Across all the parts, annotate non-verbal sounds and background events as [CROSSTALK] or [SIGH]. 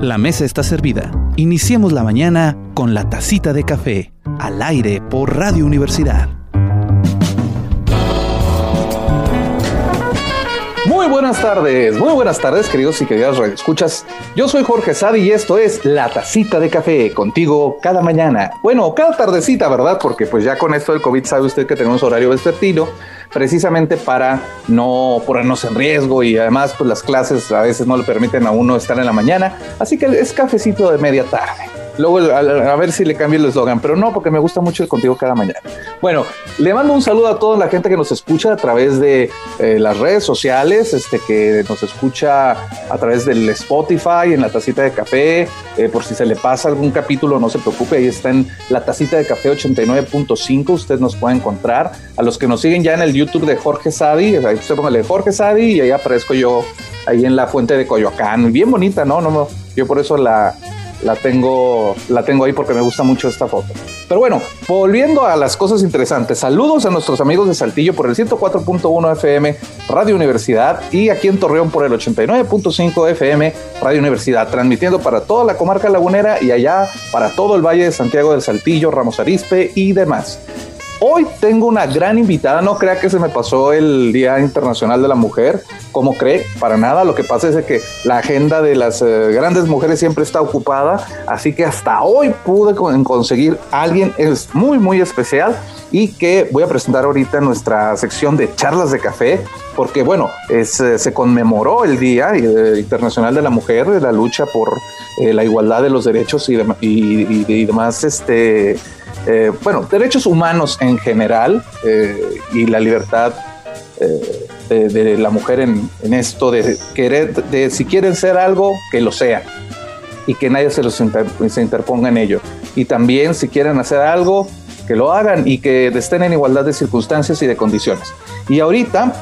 La mesa está servida. Iniciemos la mañana con la tacita de café, al aire por Radio Universidad. Buenas tardes, muy buenas tardes, queridos y queridas escuchas. Yo soy Jorge Sadi y esto es La Tacita de Café, contigo cada mañana. Bueno, cada tardecita, ¿verdad? Porque pues ya con esto del COVID sabe usted que tenemos horario vespertino, precisamente para no ponernos en riesgo y además pues las clases a veces no le permiten a uno estar en la mañana, así que es cafecito de media tarde. Luego a, ver si le cambio el eslogan, pero no, porque me gusta mucho el contigo cada mañana. Bueno, le mando un saludo a toda la gente que nos escucha a través de eh, las redes sociales, este que nos escucha a través del Spotify, en la tacita de café, eh, por si se le pasa algún capítulo, no se preocupe, ahí está en la tacita de café 89.5, usted nos puede encontrar. A los que nos siguen ya en el YouTube de Jorge Sadi, ahí usted póngale Jorge Sadi y ahí aparezco yo ahí en la fuente de Coyoacán, bien bonita, ¿no? no yo por eso la, la tengo, la tengo ahí porque me gusta mucho esta foto. Pero bueno, volviendo a las cosas interesantes, saludos a nuestros amigos de Saltillo por el 104.1 FM Radio Universidad y aquí en Torreón por el 89.5 FM Radio Universidad, transmitiendo para toda la comarca lagunera y allá para todo el Valle de Santiago del Saltillo, Ramos Arispe y demás. Hoy tengo una gran invitada, no crea que se me pasó el Día Internacional de la Mujer, como cree, para nada, lo que pasa es que la agenda de las eh, grandes mujeres siempre está ocupada, así que hasta hoy pude conseguir a alguien es muy muy especial y que voy a presentar ahorita nuestra sección de charlas de café, porque bueno, eh, se conmemoró el Día eh, Internacional de la Mujer, de la lucha por la igualdad de los derechos y, y demás este, eh, bueno, derechos humanos en general eh, y la libertad eh, de, la mujer en, esto de querer, de si quieren ser algo, que lo sea y que nadie se los se interponga en ello. Y también si quieren hacer algo, que lo hagan y que estén en igualdad de circunstancias y de condiciones. Y ahorita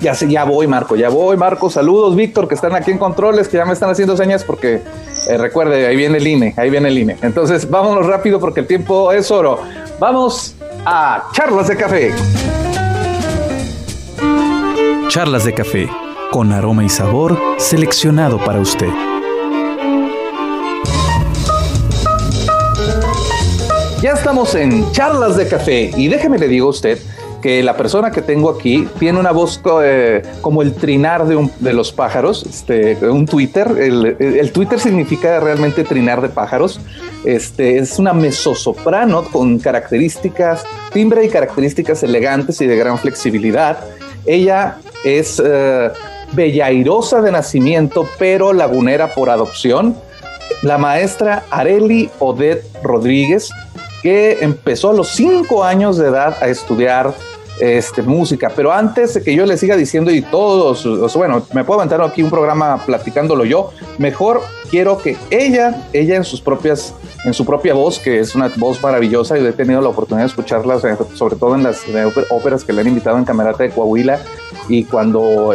ya, ya voy, Marco, ya voy, Marco. Saludos, Víctor, que están aquí en controles, que ya me están haciendo señas porque eh, recuerde, ahí viene el INE, ahí viene el INE. Entonces, vámonos rápido porque el tiempo es oro. Vamos a charlas de café. Charlas de café, con aroma y sabor seleccionado para usted. Ya estamos en charlas de café y déjeme le digo a usted que la persona que tengo aquí tiene una voz eh, como el trinar de, los pájaros, este, un Twitter. El, Twitter significa realmente trinar de pájaros. Este, es una mezzosoprano con características, timbre y características elegantes y de gran flexibilidad. Ella es eh, bellairosa de nacimiento, pero lagunera por adopción. La maestra Areli Odette Rodríguez, que empezó a los cinco años de edad a estudiar este, música. Pero antes de que yo le siga diciendo y todos, bueno, me puedo aventar aquí un programa platicándolo yo, mejor quiero que ella, ella en sus propias, en su propia voz, que es una voz maravillosa y he tenido la oportunidad de escucharlas, eh, sobre todo en las óperas que le han invitado en Camerata de Coahuila y cuando,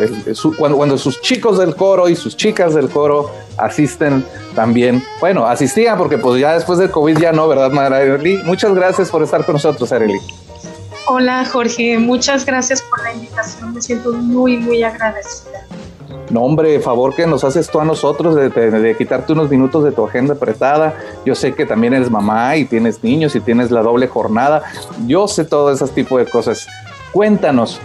cuando, cuando sus chicos del coro y sus chicas del coro asisten también. Bueno, asistían porque pues ya después del COVID ya no, ¿verdad, Arely? Muchas gracias por estar con nosotros, Arely. Hola Jorge, muchas gracias por la invitación, me siento muy, muy agradecida. No, hombre, favor que nos haces tú a nosotros de, quitarte unos minutos de tu agenda apretada. Yo sé que también eres mamá y tienes niños y tienes la doble jornada. Yo sé todo ese tipo de cosas. Cuéntanos,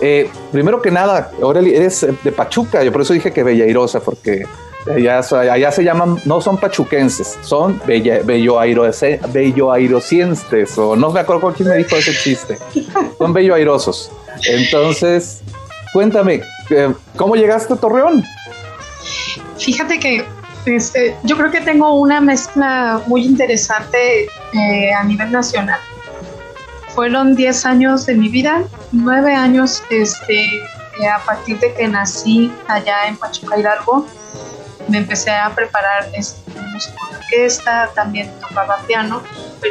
eh, primero que nada, ahora eres de Pachuca, yo por eso dije que Bellairosa, porque Allá, se llaman, no son pachuquenses, son bello, bello, o no me acuerdo quién me dijo ese chiste. Son bello airosos. Entonces, cuéntame, eh, ¿cómo llegaste a Torreón? Fíjate que este, yo creo que tengo una mezcla muy interesante eh, a nivel nacional. Fueron 10 años de mi vida, 9 años este, eh, a partir de que nací allá en Pachuca Hidalgo me empecé a preparar este, música de orquesta, también tocaba piano,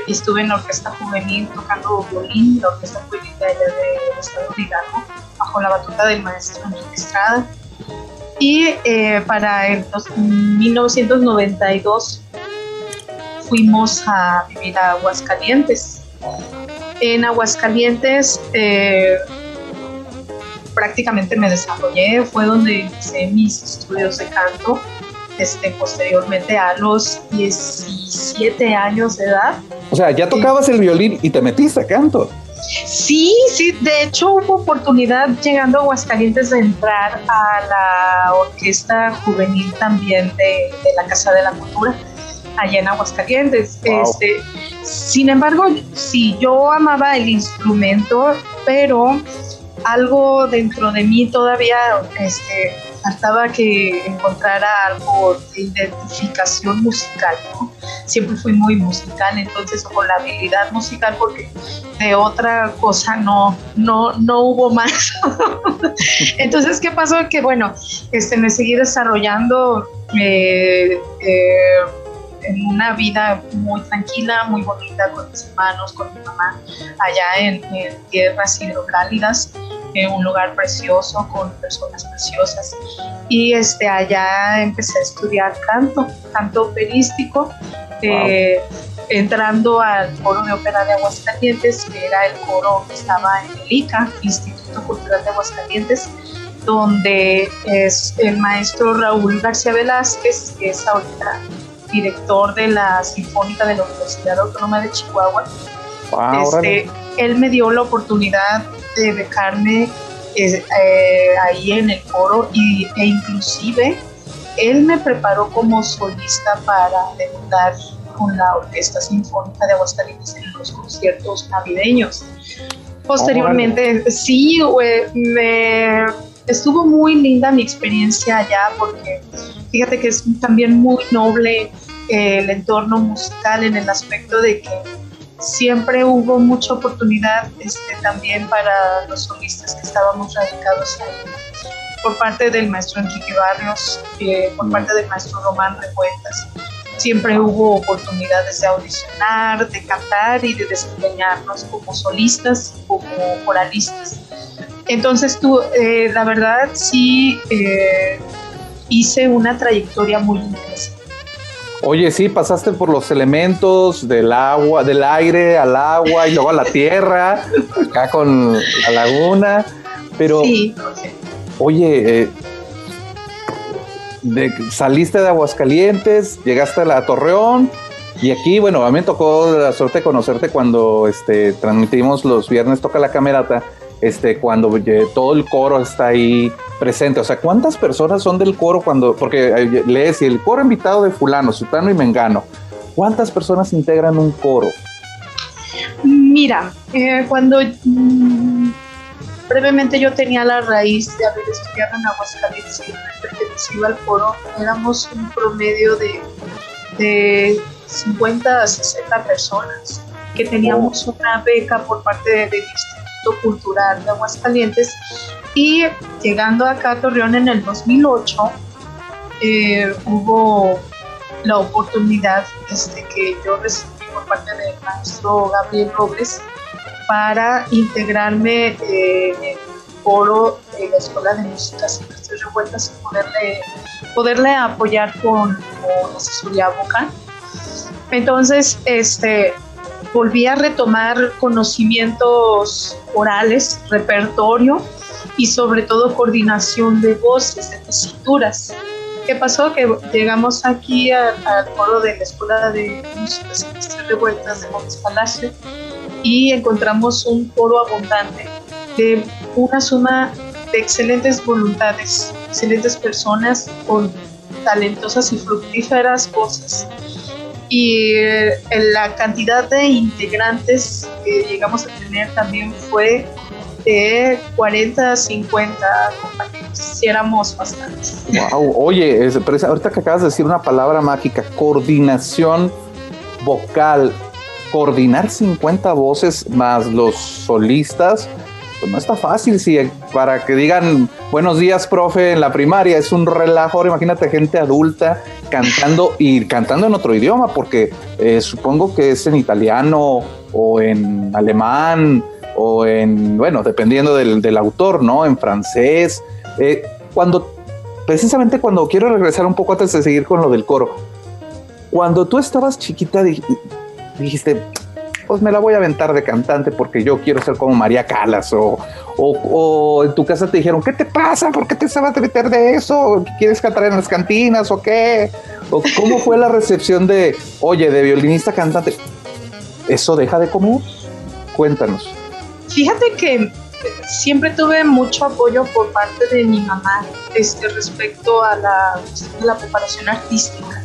estuve en la orquesta juvenil tocando violín, la orquesta juvenil de allá de Estado de Hidalgo, bajo la batuta del maestro Enrique Estrada. Y eh, para el 1992 fuimos a vivir a Aguascalientes. En Aguascalientes eh, prácticamente me desarrollé, fue donde hice mis estudios de canto este, posteriormente a los 17 años de edad. O sea, ya tocabas el violín y te metiste a canto. Sí, sí, de hecho hubo oportunidad llegando a Aguascalientes de entrar a la orquesta juvenil también de, la Casa de la Cultura, allá en Aguascalientes. Este, sin embargo, sí, yo amaba el instrumento, pero algo dentro de mí todavía este, faltaba que encontrara algo de identificación musical, ¿no? Siempre fui muy musical, entonces con la habilidad musical, porque de otra cosa no, no, no hubo más. [LAUGHS] entonces, ¿qué pasó? Que bueno, este, me seguí desarrollando eh, eh, en una vida muy tranquila, muy bonita con mis hermanos, con mi mamá, allá en, en tierras hidrocálidas un lugar precioso con personas preciosas. Y este, allá empecé a estudiar canto, canto operístico, eh, entrando al coro de ópera de Aguascalientes, que era el coro que estaba en el ICA, Instituto Cultural de Aguascalientes, donde es el maestro Raúl García Velázquez, que es ahorita director de la Sinfónica de la Universidad Autónoma de Chihuahua. este, él me dio la oportunidad de becarme eh, ahí en el coro y, e inclusive él me preparó como solista para debutar con la Orquesta Sinfónica de Aguascalientes en los conciertos navideños. Posteriormente, sí, me estuvo muy linda mi experiencia allá porque fíjate que es también muy noble eh, el entorno musical en el aspecto de que siempre hubo mucha oportunidad este, también para los solistas que estábamos radicados ahí, por parte del maestro Enrique Barrios, eh, por parte del maestro Román Revueltas. Siempre hubo oportunidades de audicionar, de cantar y de desempeñarnos como solistas, como coralistas. Entonces, tú, eh, la verdad, sí eh, hice una trayectoria muy interesante. Oye, sí, pasaste por los elementos del agua, del aire al agua y luego a la tierra, acá con la laguna, pero sí. oye, eh, saliste de Aguascalientes, llegaste a la Torreón y aquí, bueno, a mí me tocó la suerte de conocerte cuando este, transmitimos los viernes Toca la Camerata este, cuando todo el coro está ahí presente. O sea, ¿cuántas personas son del coro cuando, porque eh, lees el coro invitado de fulano, sultano y mengano, ¿cuántas personas integran un coro? Mira, eh, cuando mm, brevemente yo tenía la raíz de haber estudiado en Aguascalientes y pertenecido al coro, éramos un promedio de, de 50 a 60 personas que teníamos una beca por parte de, de Cultural de Aguascalientes y llegando acá a Torreón en el 2008 eh, hubo la oportunidad este, que yo recibí por parte del maestro Gabriel Robles para integrarme eh, en el foro de la Escuela de Música Silvestre Revueltas y poderle, poderle apoyar con, con asesoría vocal. Entonces, este, volví a retomar conocimientos orales, repertorio y sobre todo coordinación de voces, de tesituras. ¿Qué pasó? Que llegamos aquí al foro de la Escuela de Música Revueltas de Gómez Palacio y encontramos un foro abundante de una suma de excelentes voluntades, excelentes personas con talentosas y fructíferas voces y eh, la cantidad de integrantes que llegamos a tener también fue de 40 a 50 compañeros, si éramos bastantes. Wow, oye, ahorita que acabas de decir una palabra mágica, coordinación vocal, coordinar 50 voces más los solistas, pues no está fácil, si para que digan buenos días, profe, en la primaria es un relajo, imagínate gente adulta cantando y cantando en otro idioma, porque eh, supongo que es en italiano o en alemán o en, bueno, dependiendo del, autor, ¿no? En francés. Eh, cuando, precisamente cuando quiero regresar un poco antes de seguir con lo del coro, cuando tú estabas chiquita dijiste, pues me la voy a aventar de cantante porque yo quiero ser como María Calas o, o, en tu casa te dijeron, ¿qué te pasa? ¿Por qué te sabes meter de eso? ¿Quieres cantar en las cantinas o qué? ¿O ¿Cómo fue la recepción de, oye, de violinista cantante? ¿Eso deja de comer? Cuéntanos. Fíjate que siempre tuve mucho apoyo por parte de mi mamá este, respecto a la, la preparación artística.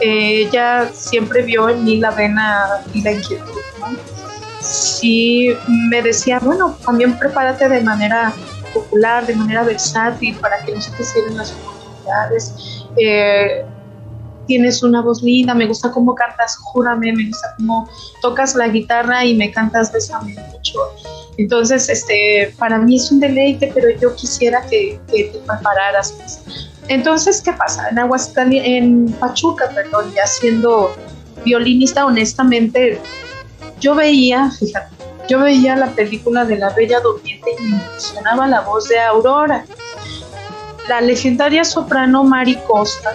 ella siempre vio en mí la vena y la inquietud. ¿no? Sí me decía, bueno, también prepárate de manera popular, de manera versátil, para que no se te cierren las oportunidades. Eh, tienes una voz linda, me gusta cómo cantas, júrame, me gusta cómo tocas la guitarra y me cantas besame mucho. Entonces, este, para mí es un deleite, pero yo quisiera que, te prepararas. Entonces, ¿qué pasa? En Aguascalientes, en Pachuca, perdón, ya siendo violinista, honestamente, yo veía, fíjate, yo veía la película de La Bella Durmiente y me impresionaba la voz de Aurora. La legendaria soprano Mari Costa,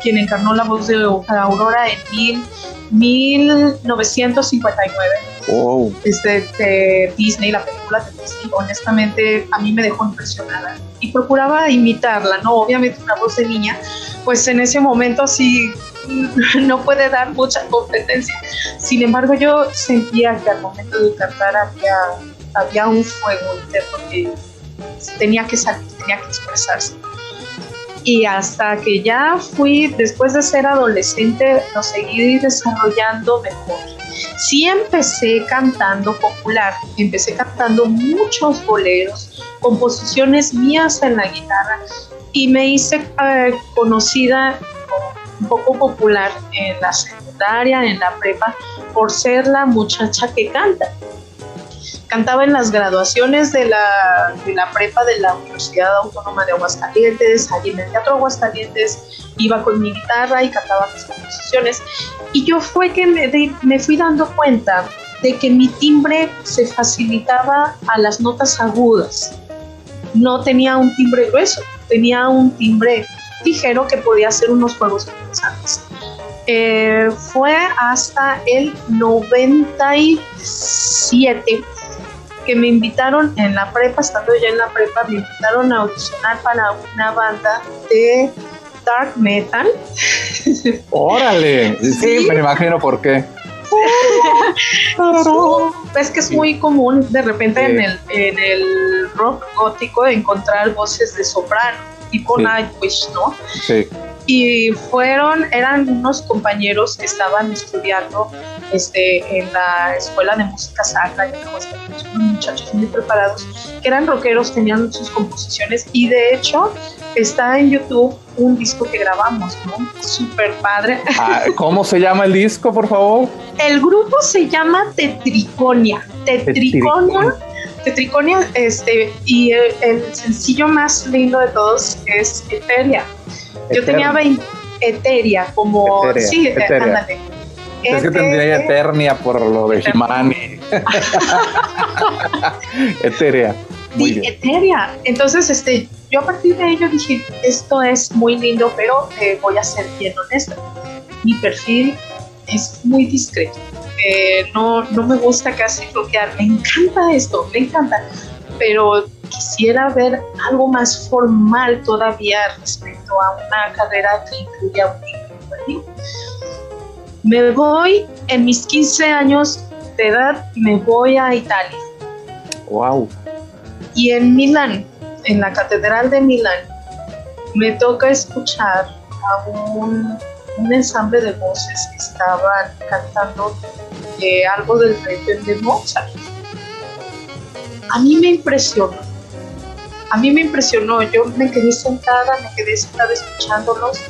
quien encarnó la voz de Aurora en 1959. Wow. Este, de Disney, la película de Disney, honestamente a mí me dejó impresionada y procuraba imitarla, ¿no? Obviamente una voz de niña, pues en ese momento sí [LAUGHS] no puede dar mucha competencia. Sin embargo, yo sentía que al momento de cantar había, había un fuego interno que tenía que salir, tenía que expresarse y hasta que ya fui, después de ser adolescente, lo seguí desarrollando mejor. Sí empecé cantando popular, empecé cantando muchos boleros, composiciones mías en la guitarra y me hice eh, conocida un poco popular en la secundaria, en la prepa, por ser la muchacha que canta cantaba en las graduaciones de la, de la prepa de la Universidad Autónoma de Aguascalientes, allí en el Teatro Aguascalientes, iba con mi guitarra y cantaba mis composiciones. Y yo fue que me, me fui dando cuenta de que mi timbre se facilitaba a las notas agudas. No tenía un timbre grueso, tenía un timbre ligero que podía hacer unos juegos interesantes. Eh, fue hasta el 97 que me invitaron en la prepa, estando ya en la prepa, me invitaron a audicionar para una banda de dark metal. [LAUGHS] Órale, sí, me imagino por qué. es que es muy común de repente en, el, en el rock gótico encontrar voces de soprano, tipo Nightwish, ¿no? Sí. Y fueron, eran unos compañeros que estaban estudiando este, en la escuela de música sacra, y unos muchachos muy preparados, que eran rockeros, tenían sus composiciones y de hecho está en YouTube un disco que grabamos, ¿no? Súper padre. Ah, [LAUGHS] ¿Cómo se llama el disco, por favor? El grupo se llama Tetriconia. Tetriconia. Tetriconia, este, y el, sencillo más lindo de todos es Eteria. Yo tenía 20, Eteria, como... sí, Eteria. Es que tendría Eternia por lo de Jimani. [LAUGHS] Eteria. Muy sí, Eteria. Entonces, este, yo a partir de ello dije, esto es muy lindo, pero eh, voy a ser bien honesta. Mi perfil es muy discreto. Eh, no, no me gusta casi bloquear. Me encanta esto, me encanta. Pero quisiera ver algo más formal todavía respecto a una carrera que incluya un título Me voy en mis 15 años de edad, me voy a Italia. Wow. Y en Milán, en la Catedral de Milán, me toca escuchar a un, ensamble de voces que estaban cantando eh, algo del rey de Mozart. A mí me impresionó a mí me impresionó, yo me quedé sentada, me quedé sentada escuchándolos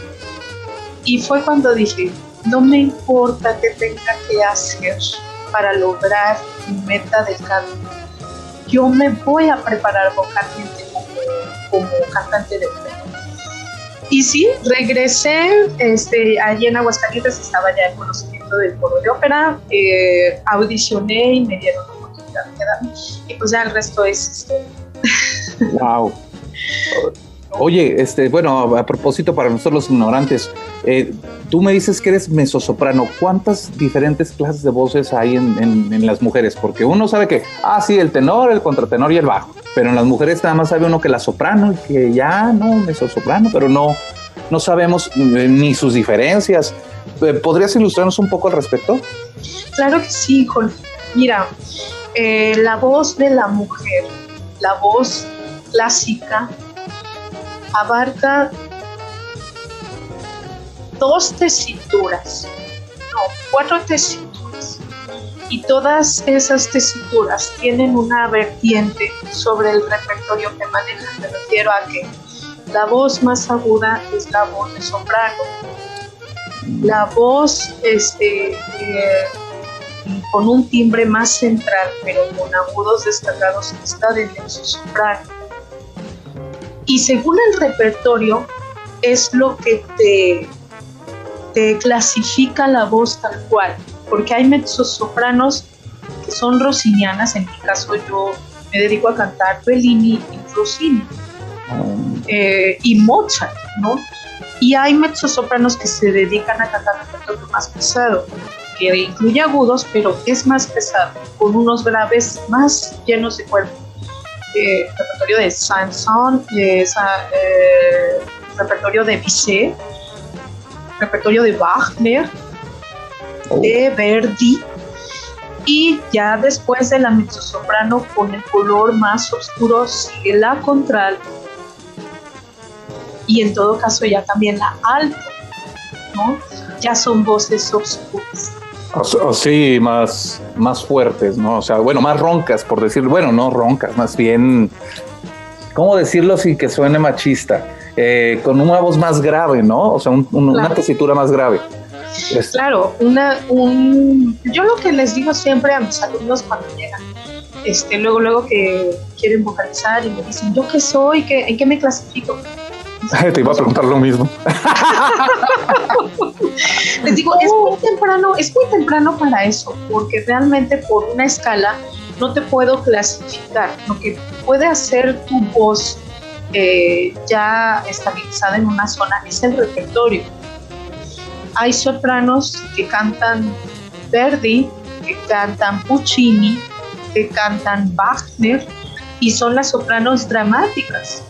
y fue cuando dije, no me importa qué tenga que hacer para lograr mi meta de canto, yo me voy a preparar vocalmente como, cantante de ópera. Y sí, regresé, este, allí en Aguascalientes estaba ya el conocimiento del coro de ópera, eh, audicioné y me dieron la oportunidad de quedarme, y pues ya el resto es historia. Wow. [LAUGHS] Oye, este, bueno, a propósito para nosotros los ignorantes, eh, tú me dices que eres mezzosoprano. ¿Cuántas diferentes clases de voces hay en, las mujeres? Porque uno sabe que, ah, sí, el tenor, el contratenor y el bajo. Pero en las mujeres nada más sabe uno que la soprano y que ya, no, mezzosoprano, pero no, no sabemos eh, ni sus diferencias. Eh, ¿Podrías ilustrarnos un poco al respecto? Claro que sí, Jorge. Mira, la voz de la mujer, la voz clásica, abarca dos tesituras, no, cuatro tesituras. Y todas esas tesituras tienen una vertiente sobre el repertorio que manejan. Me refiero a que la voz más aguda es la voz de soprano. La voz este, eh, con un timbre más central, pero con agudos destacados, está de soprano y según el repertorio es lo que te, te clasifica la voz tal cual, porque hay mezzosopranos que son rossinianas, en mi caso yo me dedico a cantar Bellini y Rossini eh, y Mozart, ¿no? Y hay mezzosopranos que se dedican a cantar repertorio más pesado, que incluye agudos, pero es más pesado, con unos graves más llenos de cuerpo eh, repertorio de Sanson, eh, repertorio de Bizet, repertorio de Wagner, oh. de Verdi, y ya después de la mezzosoprano con el color más oscuro sigue la contralto y en todo caso ya también la alto, ¿no? Ya son voces oscuras. Sí, más, más fuertes, ¿no? O sea, bueno, más roncas, por decir, bueno, no roncas, más bien, ¿cómo decirlo sin que suene machista? Eh, con una voz más grave, ¿no? O sea, una tesitura más grave. Claro, una, un, yo lo que les digo siempre a mis alumnos cuando llegan, este, luego, luego que quieren vocalizar y me dicen, ¿yo qué soy? ¿Qué, ¿En qué me clasifico? [LAUGHS] Te iba a preguntar lo mismo. [LAUGHS] Les digo, es muy temprano, es muy temprano para eso, porque realmente por una escala no te puedo clasificar. Lo que puede hacer tu voz eh, ya estabilizada en una zona es el repertorio. Hay sopranos que cantan Verdi, que cantan Puccini, que cantan Wagner y son las sopranos dramáticas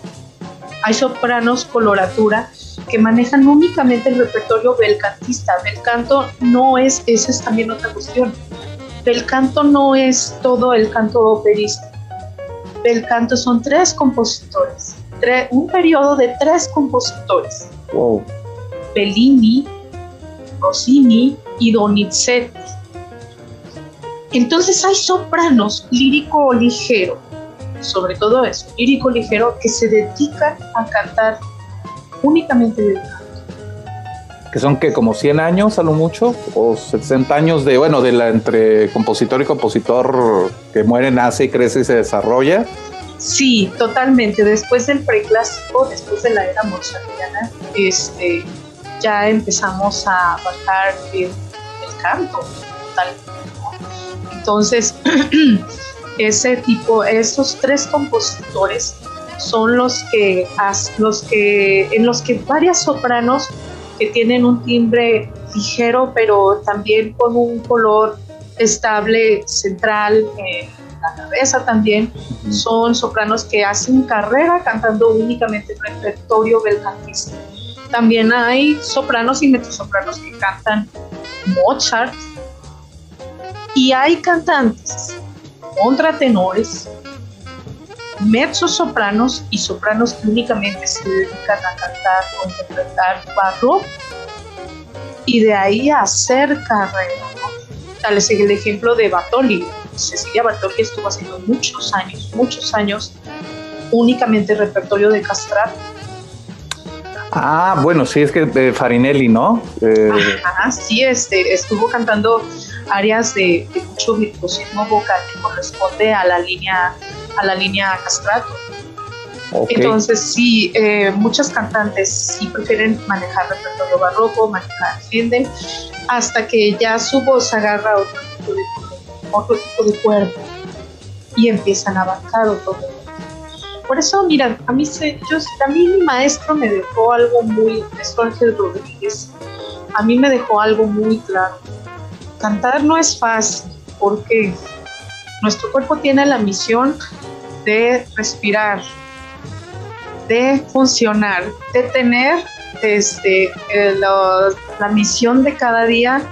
hay sopranos coloratura que manejan únicamente el repertorio belcantista. Belcanto no es, esa es también otra cuestión. Belcanto no es todo el canto operístico. Belcanto son tres compositores, un periodo de tres compositores. Wow. Bellini, Rossini y Donizetti. Entonces hay sopranos lírico ligero, sobre todo eso, lírico ligero, que se dedica a cantar únicamente del canto. Que son que como 100 años a lo mucho, o 60 años de, bueno, de la entre compositor y compositor que muere, nace y crece y se desarrolla. Sí, totalmente. Después del preclásico, después de la era mozartiana, este, ya empezamos a bajar el, el canto. Tal, Entonces, [CLEARS THROAT] ese tipo, esos tres compositores son los que, los que, en los que varias sopranos que tienen un timbre ligero, pero también con un color estable, central, en la cabeza también, son sopranos que hacen carrera cantando únicamente el repertorio belcantista. También hay sopranos y mezzosopranos que cantan Mozart, y hay cantantes contratenores, sopranos y sopranos que únicamente se dedican a cantar o interpretar barroco y de ahí a hacer carrera. Tal es el ejemplo de Bartoli. Cecilia Bartoli estuvo haciendo muchos años, muchos años, únicamente repertorio de castrato. Ah, bueno, sí, es que de Farinelli, ¿no? Eh... sí, este, estuvo cantando áreas de, mucho virtuosismo vocal que corresponde a la línea, a la línea castrato. Entonces, sí, eh, muchas cantantes sí prefieren manejar repertorio barroco, manejar Händel, hasta que ya su voz agarra otro tipo de, otro tipo de cuerpo y empiezan a abarcar otro por eso, mira, a mí, se, yo, a mí mi maestro me dejó algo muy, maestro Ángel Rodríguez, a mí me dejó algo muy claro. Cantar no es fácil, porque nuestro cuerpo tiene la misión de respirar, de funcionar, de tener este, la misión de cada día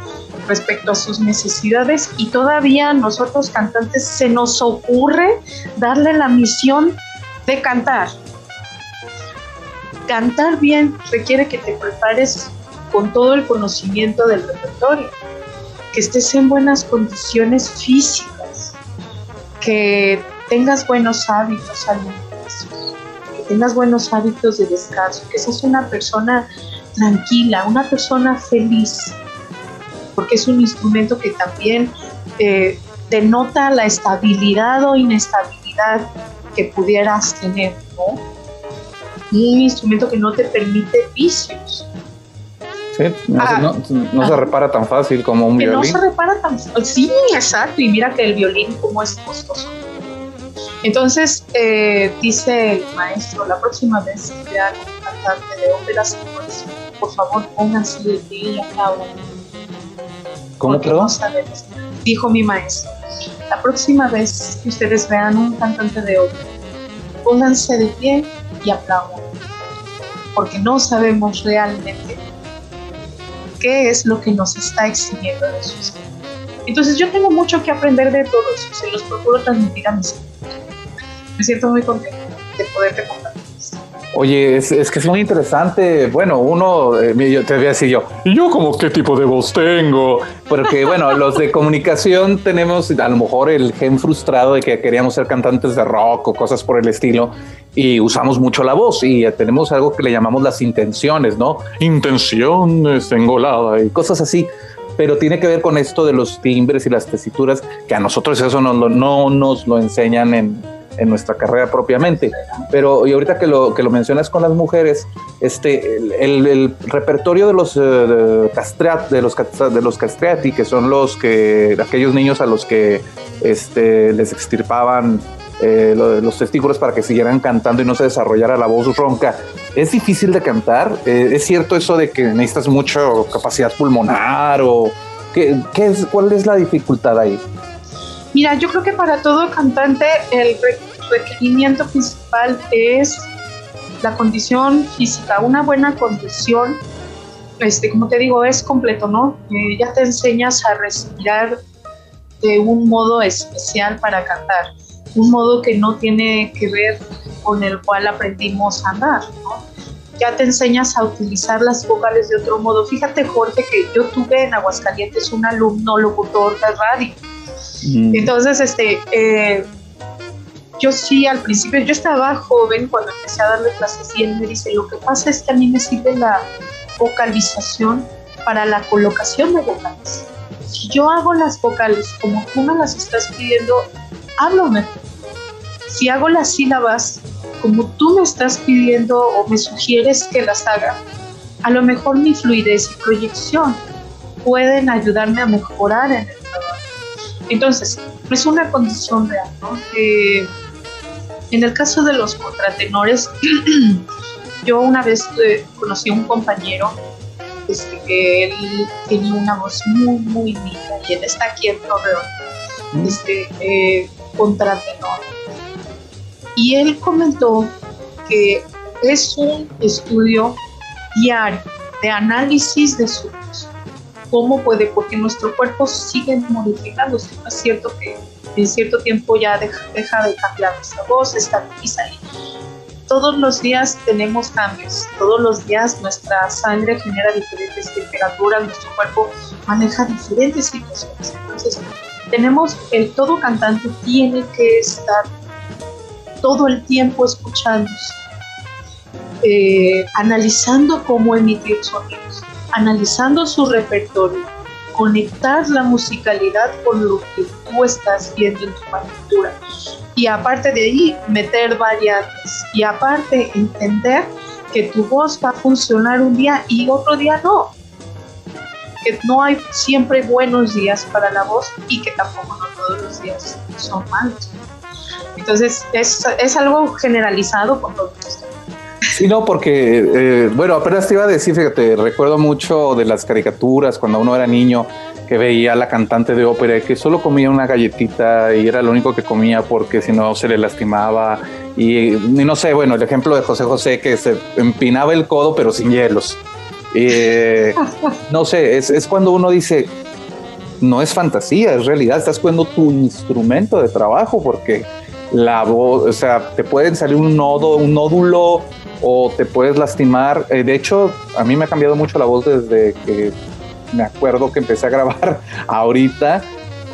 respecto a sus necesidades y todavía nosotros cantantes se nos ocurre darle la misión de cantar. Cantar bien requiere que te prepares con todo el conocimiento del repertorio, que estés en buenas condiciones físicas, que tengas buenos hábitos alimenticios, que tengas buenos hábitos de descanso, que seas una persona tranquila, una persona feliz, porque es un instrumento que también eh, denota la estabilidad o inestabilidad que pudieras tener, ¿no? Un instrumento que no te permite vicios. Sí, no, ah, se repara tan fácil como un violín. No se repara tan fácil. Sí, exacto. Y mira que el violín, como es costoso. Entonces, eh, dice el maestro, la próxima vez que vean un cantante de óperas, por favor pónganse de pie y aplaudan ¿Cómo perdón? dijo mi maestro. La próxima vez que ustedes vean un cantante de ópera, pónganse de pie y aplaudan, porque no sabemos realmente qué es lo que nos está exigiendo de sus Entonces yo tengo mucho que aprender de todos, se los procuro transmitir a mis Me siento muy contenta de poderte compartir. Oye, es, que es muy interesante. Bueno, uno, eh, yo te voy a decir yo, ¿y yo como qué tipo de voz tengo? Porque bueno, [LAUGHS] los de comunicación tenemos a lo mejor el gen frustrado de que queríamos ser cantantes de rock o cosas por el estilo y usamos mucho la voz y tenemos algo que le llamamos las intenciones, ¿no? Intenciones engolada y cosas así pero tiene que ver con esto de los timbres y las tesituras, que a nosotros eso no, no nos lo enseñan en, en nuestra carrera propiamente. Pero y ahorita que lo, que lo mencionas con las mujeres, este, el, repertorio de los, eh, de, de, los, de los castriati, que son los que, aquellos niños a los que este, les extirpaban eh, los testículos para que siguieran cantando y no se desarrollara la voz ronca. ¿Es difícil de cantar? Eh, ¿Es cierto eso de que necesitas mucha capacidad pulmonar o qué, qué es, cuál es la dificultad ahí? Mira, yo creo que para todo cantante el requerimiento principal es la condición física, una buena condición, este, como te digo, es completo, ¿no? Eh, ya te enseñas a respirar de un modo especial para cantar, un modo que no tiene que ver con el cual aprendimos a andar, ¿no? Ya te enseñas a utilizar las vocales de otro modo. Fíjate, Jorge, que yo tuve en Aguascalientes un alumno locutor de radio. Mm. Entonces, este, eh, yo sí, al principio, yo estaba joven cuando empecé a darle clases y él me dice, lo que pasa es que a mí me sirve la vocalización para la colocación de vocales. Si yo hago las vocales como tú me las estás pidiendo, háblame. Si hago las sílabas como tú me estás pidiendo o me sugieres que las haga, a lo mejor mi fluidez y proyección pueden ayudarme a mejorar en el trabajo. Entonces, es una condición real, ¿no? Eh, en el caso de los contratenores, [CLEARS THROAT] yo una vez eh, conocí a un compañero este, que él tenía una voz muy, muy linda y él está aquí en Torreón, mm. este, eh, contratenor. Y él comentó que es un estudio diario de análisis de su voz. ¿Cómo puede? Porque nuestro cuerpo sigue modificándose. es cierto que en cierto tiempo ya deja, de cambiar nuestra voz, estabiliza y todos los días tenemos cambios, todos los días nuestra sangre genera diferentes temperaturas, nuestro cuerpo maneja diferentes situaciones. Entonces, tenemos, el todo cantante tiene que estar todo el tiempo escuchándose, eh, analizando cómo emitir sonidos, analizando su repertorio, conectar la musicalidad con lo que tú estás viendo en tu partitura. Y aparte de ahí, meter variantes. Y aparte, entender que tu voz va a funcionar un día y otro día no. Que no hay siempre buenos días para la voz y que tampoco no todos los días son malos. Entonces, es, es algo generalizado por todos. Sí, no, porque, eh, bueno, apenas te iba a decir, fíjate, recuerdo mucho de las caricaturas cuando uno era niño que veía a la cantante de ópera que solo comía una galletita y era lo único que comía porque si no se le lastimaba. Y, no sé, bueno, el ejemplo de José José que se empinaba el codo pero sin hielos. Eh, [LAUGHS] no sé, es, es cuando uno dice, no es fantasía, es realidad, estás cuidando tu instrumento de trabajo porque la voz, o sea, te pueden salir un nodo, un nódulo o te puedes lastimar. Eh, de hecho, a mí me ha cambiado mucho la voz desde que me acuerdo que empecé a grabar [LAUGHS] ahorita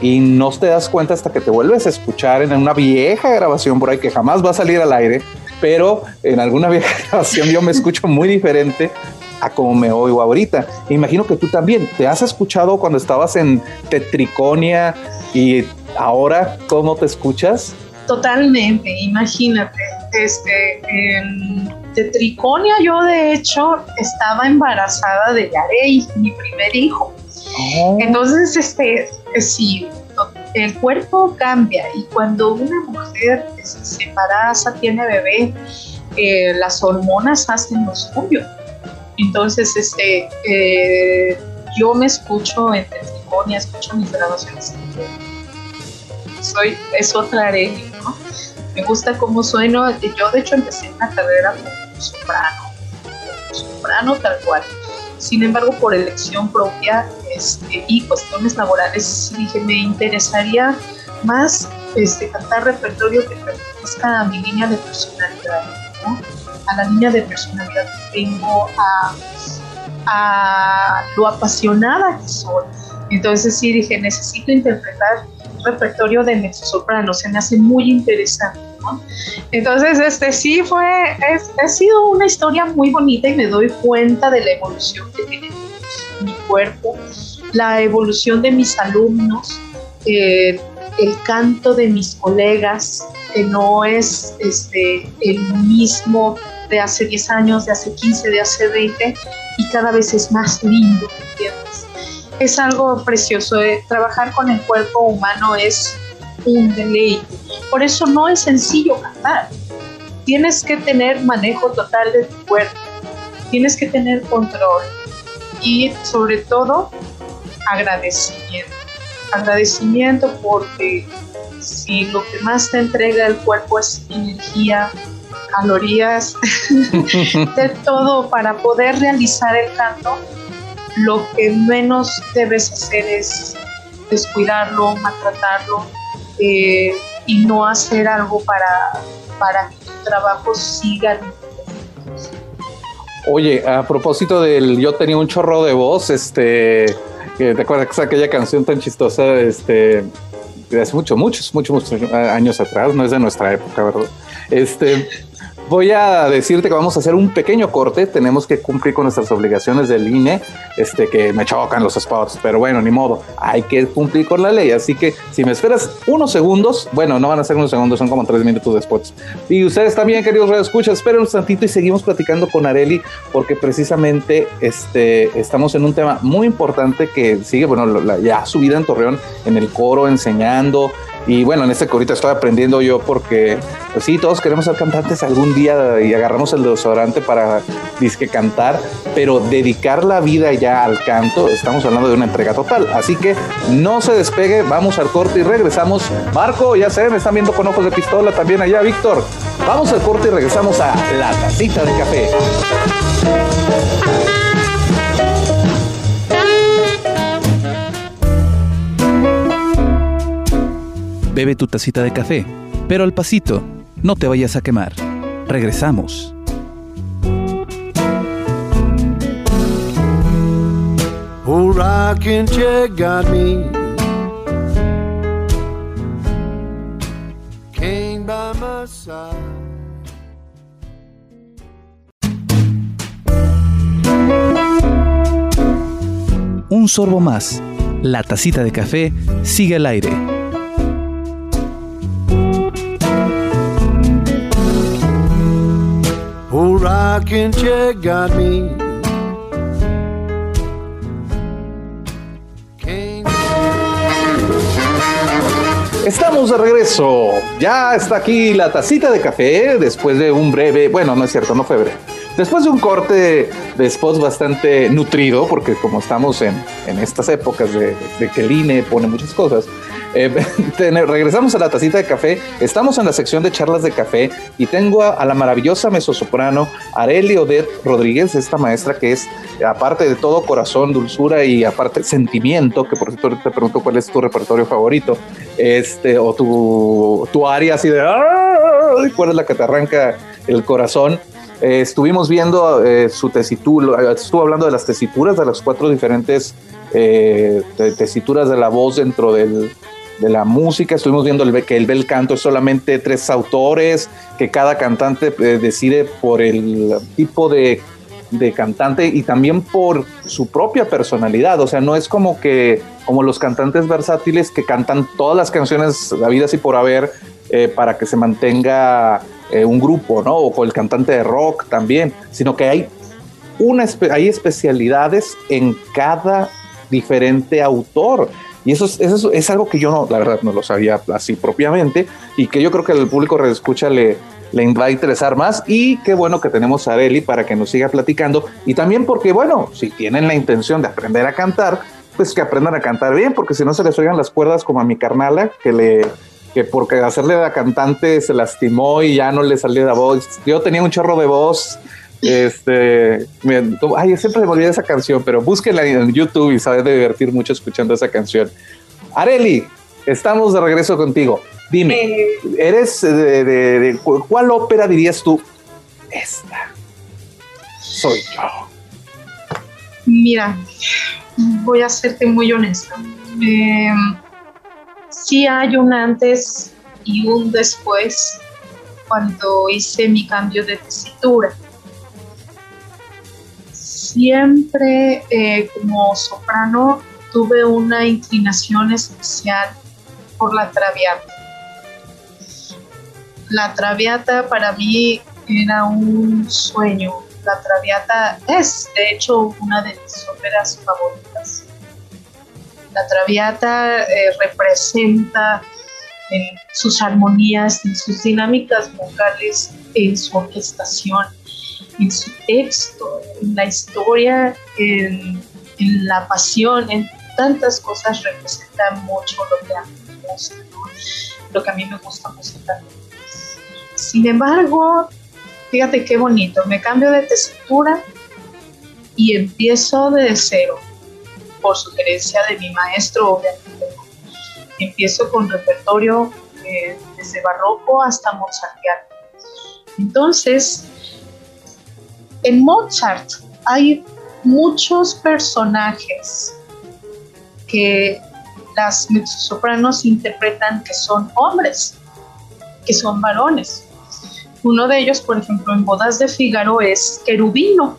y no te das cuenta hasta que te vuelves a escuchar en una vieja grabación por ahí que jamás va a salir al aire, pero en alguna [LAUGHS] vieja grabación yo me escucho muy diferente a como me oigo ahorita. Imagino que tú también te has escuchado cuando estabas en Tetriconia y ahora cómo te escuchas. Totalmente, imagínate, este, en Tetriconia yo de hecho estaba embarazada de Yarey, mi primer hijo. Oh. Entonces, este, sí, el cuerpo cambia y cuando una mujer se embaraza, tiene bebé, eh, las hormonas hacen lo suyo. Entonces, este, eh, yo me escucho en Tetriconia, escucho mis grabaciones. Soy, es otra Arely, ¿no? Me gusta cómo sueno. Yo, de hecho, empecé una carrera como soprano, soprano tal cual. Sin embargo, por elección propia este, y cuestiones laborales, dije, me interesaría más este, cantar repertorio que pertenezca a mi línea de personalidad, a la línea de personalidad que tengo, a, a lo apasionada que soy. Entonces sí dije, necesito interpretar repertorio de mezzosoprano, se me hace muy interesante. Entonces, este sí fue, es, ha sido una historia muy bonita y me doy cuenta de la evolución que tiene mi cuerpo, la evolución de mis alumnos, eh, el canto de mis colegas, que no es este, el mismo de hace 10 años, de hace 15, de hace 20, y cada vez es más lindo, ¿entiendes? es algo precioso. Eh, trabajar con el cuerpo humano es un deleite. Por eso no es sencillo cantar. Tienes que tener manejo total de tu cuerpo. Tienes que tener control. Y sobre todo, agradecimiento. Agradecimiento porque si lo que más te entrega el cuerpo es energía, calorías, [LAUGHS] de todo para poder realizar el canto, lo que menos debes hacer es descuidarlo, maltratarlo eh, y no hacer algo para, para que tu trabajo siga. Oye, a propósito del yo tenía un chorro de voz, este, ¿te acuerdas aquella canción tan chistosa, este, de hace mucho, muchos, muchos, muchos años atrás, no es de nuestra época, ¿verdad? Este, Voy a decirte que vamos a hacer un pequeño corte. Tenemos que cumplir con nuestras obligaciones del INE, este, que me chocan los spots, pero bueno, ni modo. Hay que cumplir con la ley. Así que si me esperas unos segundos, bueno, no van a ser unos segundos, son como tres minutos de spots. Y ustedes también, queridos escuchas, esperen un tantito y seguimos platicando con Areli, porque precisamente este, estamos en un tema muy importante que sigue, bueno, ya su vida en Torreón, en el coro, enseñando, y bueno, en este corito estoy aprendiendo yo porque, pues sí, todos queremos ser cantantes algún día y agarramos el desodorante para disque cantar, pero dedicar la vida ya al canto, estamos hablando de una entrega total. Así que no se despegue, vamos al corte y regresamos. Marco, ya se me están viendo con ojos de pistola también allá, Víctor. Vamos al corte y regresamos a La Tacita de Café. Bebe tu tacita de café, pero al pasito, no te vayas a quemar. Regresamos. Un sorbo más. La tacita de café sigue al aire got me. Estamos de regreso. Ya está aquí la tacita de café después de un breve, bueno, no es cierto, no fue breve. Después de un corte de spots bastante nutrido, porque como estamos en, en estas épocas de, de, que el INE pone muchas cosas, eh, [LAUGHS] regresamos a la tacita de café. Estamos en la sección de charlas de café y tengo a, la maravillosa mezzosoprano Areli Odette Rodríguez, esta maestra que es, aparte de todo corazón, dulzura y aparte sentimiento, que por cierto te pregunto cuál es tu repertorio favorito, este, o tu, tu área así de cuál es la que te arranca el corazón. Eh, estuvimos viendo eh, su tesitura, estuvo hablando de las tesituras, de las cuatro diferentes eh, tesituras de la voz dentro del, de la música. Estuvimos viendo el, que el bel canto es solamente tres autores, que cada cantante eh, decide por el tipo de, de, cantante y también por su propia personalidad. O sea, no es como que como los cantantes versátiles que cantan todas las canciones vida y por haber eh, para que se mantenga eh, un grupo, ¿no? O con el cantante de rock también, sino que hay una hay especialidades en cada diferente autor. Y eso es, algo que yo no, la verdad, no lo sabía así propiamente y que yo creo que el público escucha le, le va a interesar más. Y qué bueno que tenemos a Areli para que nos siga platicando. Y también porque, bueno, si tienen la intención de aprender a cantar, pues que aprendan a cantar bien, porque si no se les oigan las cuerdas como a mi carnala, que le que porque hacerle la cantante se lastimó y ya no le salía la voz. Yo tenía un chorro de voz este, ay, siempre me olvidé esa canción, pero búsquenla en YouTube y sabe de divertir mucho escuchando esa canción. Areli, estamos de regreso contigo. Dime, eh. ¿eres de, cuál ópera dirías tú? Esta soy yo. Mira, voy a serte muy honesta. Eh, sí hay un antes y un después cuando hice mi cambio de tesitura siempre eh, como soprano tuve una inclinación especial por la traviata. La traviata para mí era un sueño. La traviata es, de hecho, una de mis óperas favoritas. La traviata eh, representa en sus armonías, sus dinámicas vocales, en su orquestación en su texto, en la historia, en, la pasión, en tantas cosas representa mucho lo que a mí me gusta, lo que a mí me gusta musicalmente. Sin embargo, fíjate qué bonito, me cambio de tesitura y empiezo de cero, por sugerencia de mi maestro, obviamente. Empiezo con repertorio eh, desde barroco hasta mozartiano. Entonces, en Mozart hay muchos personajes que las mezzosopranos interpretan que son hombres, que son varones. Uno de ellos, por ejemplo, en Bodas de Fígaro es Querubino,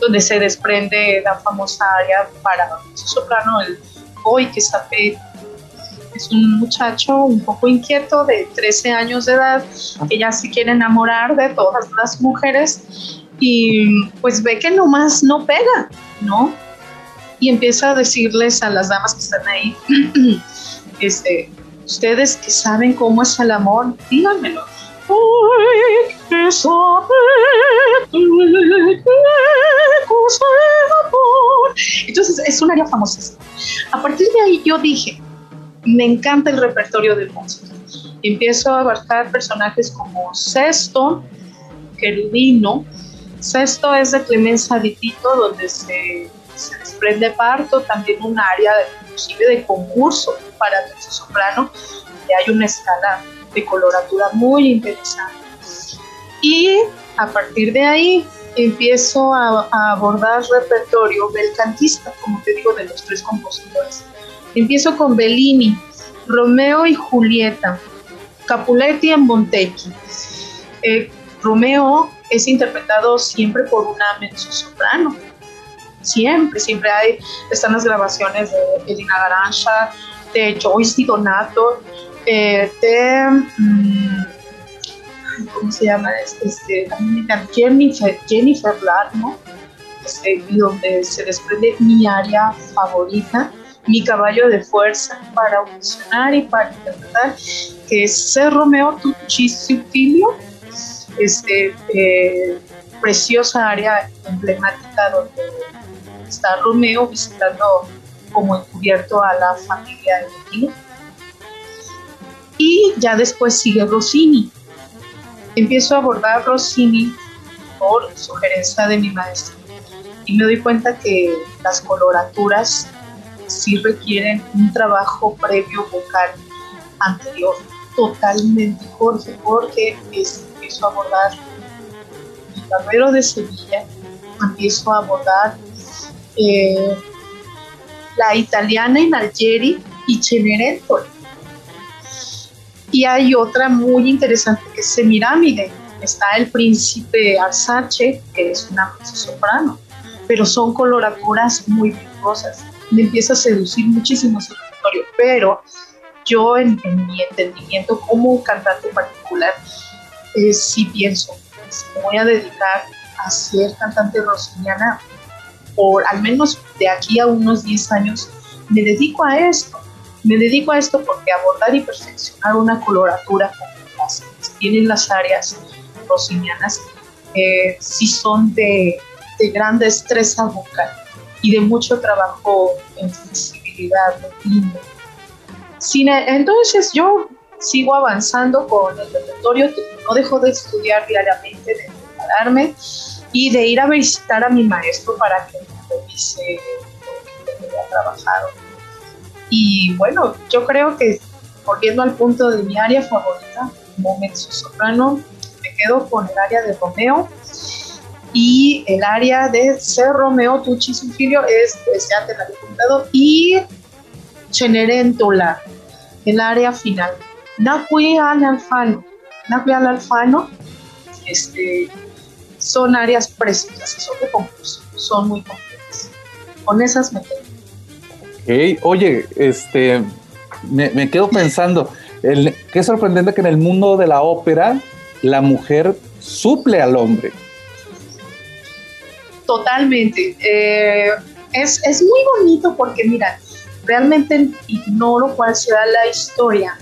donde se desprende la famosa área para soprano, el Hoy que sabe es un muchacho un poco inquieto de 13 años de edad que ya se quiere enamorar de todas las mujeres y pues ve que nomás no pega, ¿no? Y empieza a decirles a las damas que están ahí, [CLEARS THROAT] este, ustedes que saben cómo es el amor, díganmelo. Entonces es un área famosísima. A partir de ahí yo dije, me encanta el repertorio de Mozart. Empiezo a abarcar personajes como Sesto, Querubino. Sesto es de Clemenza di Tito, donde se, desprende parto, también un área inclusive de concurso para el soprano, donde hay una escala de coloratura muy interesante. Y a partir de ahí empiezo a, a abordar repertorio del cantista, como te digo, de los tres compositores Empiezo con Bellini, Romeo y Julieta, Capuletti en Montecchi. Eh, Romeo es interpretado siempre por una mezzo-soprano. Siempre, siempre hay, están las grabaciones de Elina Garancha, de Joyce Di Donato, eh, de, mm, ¿cómo se llama? Este, Jennifer, Jennifer Larmo, este, donde se desprende mi área favorita, mi caballo de fuerza para audicionar y para interpretar, que es Ser Romeo Tuchisio este, eh, preciosa área emblemática donde está Romeo visitando como encubierto a la familia de Medina. Y ya después sigue Rossini. Empiezo a abordar Rossini por sugerencia de mi maestro y me doy cuenta que las coloraturas sí requieren un trabajo previo vocal anterior, totalmente, Jorge, porque empiezo a abordar el Barbero de Sevilla, empiezo a abordar eh, la italiana en Algeri y Cenerentola. Y hay otra muy interesante que es Semiramide. Está el príncipe Arsace, que es una soprano, pero son coloraturas muy virtuosas me empieza a seducir muchísimo su repertorio, pero yo en, mi entendimiento como cantante particular, eh, sí pienso, me voy a dedicar a ser cantante rosiniana por al menos de aquí a unos 10 años, me dedico a esto. Me dedico a esto porque abordar y perfeccionar una coloratura como las que tienen las áreas rosinianas eh, sí son de, de gran destreza vocal y de mucho trabajo en sensibilidad, entonces yo sigo avanzando con el repertorio, no dejo de estudiar diariamente, de prepararme y de ir a visitar a mi maestro para que me revise lo que he trabajado. Y bueno, yo creo que volviendo al punto de mi área favorita, como mezzo soprano, me quedo con el área de Romeo y el área de Ser Romeo Tucci Sufilio es, pues ya te la contado, y Cenerentola, el área final. Nacui al Alfano, Nacui al Alfano, este, son áreas preciosas, son de concurso, son muy complejas. Con esas me quedo. Oye, este, me, quedo pensando, el, qué sorprendente que en el mundo de la ópera la mujer suple al hombre. Totalmente. Eh, es, es, muy bonito porque, mira, realmente ignoro cuál será la historia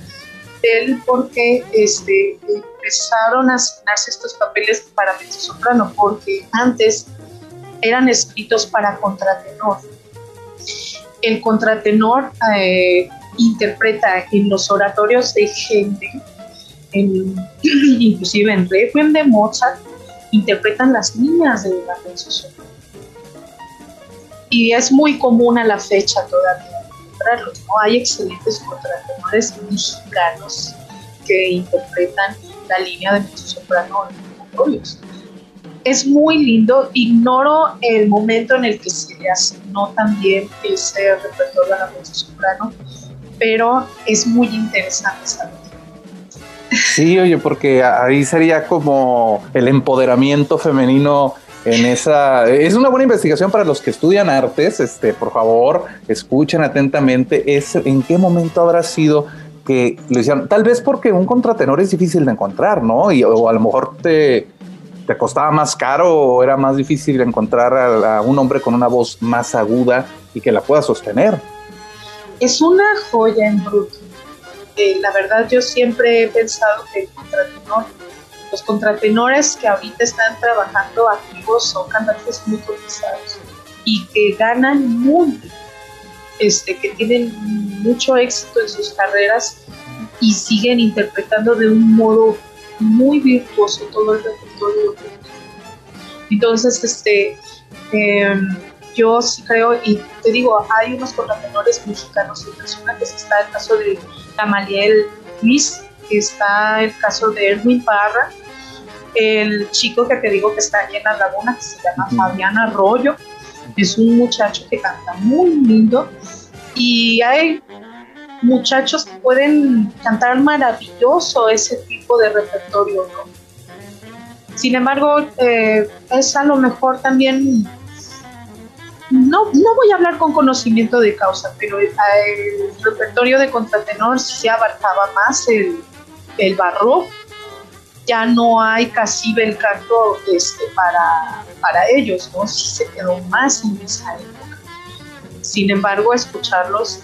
del por qué este, empezaron a asignarse estos papeles para mezzo soprano, porque antes eran escritos para contratenor. El contratenor eh, interpreta en los oratorios de gente, en, [CLEARS THROAT] inclusive en Requiem de Mozart, interpretan las niñas de la mezzo y es muy común a la fecha todavía encontrarlos. ¿no? Hay excelentes contratenores mexicanos que interpretan la línea de mezzo-soprano en Es muy lindo, ignoro el momento en el que se le asignó también ese repertorio a la mezzo-soprano, pero es muy interesante saber. Sí, oye, porque ahí sería como el empoderamiento femenino en esa es una buena investigación para los que estudian artes este por favor escuchen atentamente es en qué momento habrá sido que lo hicieron tal vez porque un contratenor es difícil de encontrar no y o a lo mejor te te costaba más caro o era más difícil encontrar a, un hombre con una voz más aguda y que la pueda sostener. Es una joya en bruto eh, la verdad yo siempre he pensado que el contratenor los contratenores que ahorita están trabajando activos son cantantes muy cotizados y que ganan mucho, este, que tienen mucho éxito en sus carreras y siguen interpretando de un modo muy virtuoso todo el repertorio. Entonces, este, em, yo sí creo, y te digo, hay unos contratenores mexicanos impresionantes. Está el caso de Gamaliel Luis, está el caso de Erwin Parra, el chico que te digo que está aquí en la laguna, que se llama Fabián Arroyo, es un muchacho que canta muy lindo y hay muchachos que pueden cantar maravilloso ese tipo de repertorio. Sin embargo, eh, es a lo mejor también, no, no voy a hablar con conocimiento de causa, pero el, repertorio de contratenor sí abarcaba más el, el barroco ya no hay casi el canto este, para, para ellos, ¿no? Sí se quedó más en esa época. Sin embargo, escucharlos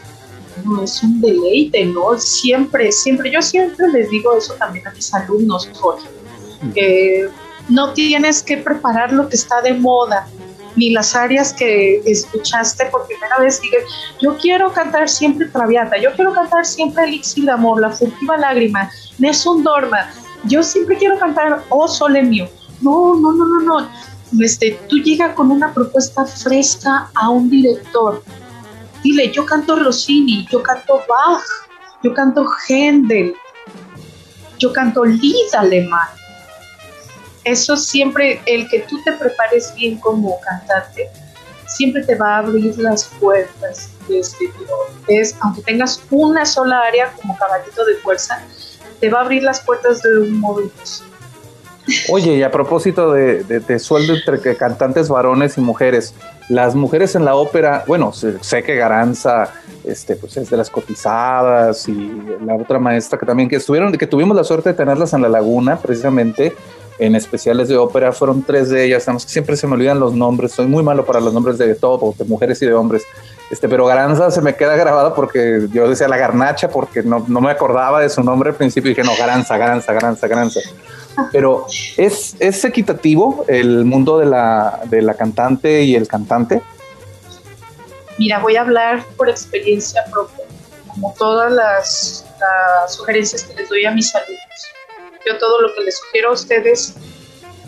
no es un deleite, ¿no? Siempre, siempre, yo siempre les digo eso también a mis alumnos, Jorge, que no tienes que preparar lo que está de moda, ni las áreas que escuchaste por primera vez. Dije, yo quiero cantar siempre Traviata, yo quiero cantar siempre Elixir de Amor, La Furtiva Lágrima, Nessun Dorma, yo siempre quiero cantar Oh Sole Mío. No, no, no, no, no. Este, tú llegas con una propuesta fresca a un director. Dile, yo canto Rossini, yo canto Bach, yo canto Händel, yo canto Lied alemán eso siempre, el que tú te prepares bien como cantante, siempre te va a abrir las puertas. Este, es, aunque tengas una sola área como caballito de fuerza, te va a abrir las puertas de un modo Oye, y a propósito de, sueldo entre cantantes varones y mujeres, las mujeres en la ópera, bueno, sé, que Garanza este, pues es de las cotizadas y la otra maestra que también que estuvieron, que tuvimos la suerte de tenerlas en la laguna precisamente, en especiales de ópera, fueron tres de ellas, que siempre se me olvidan los nombres, soy muy malo para los nombres de todo, de mujeres y de hombres, este, pero Garanza se me queda grabado porque yo decía la garnacha porque no, no me acordaba de su nombre al principio y dije, no, Garanza, Garanza, Garanza, Garanza. Pero ¿es, ¿es equitativo el mundo de la, de la cantante y el cantante? Mira, voy a hablar por experiencia propia, como todas las, las sugerencias que les doy a mis alumnos yo todo lo que les sugiero a ustedes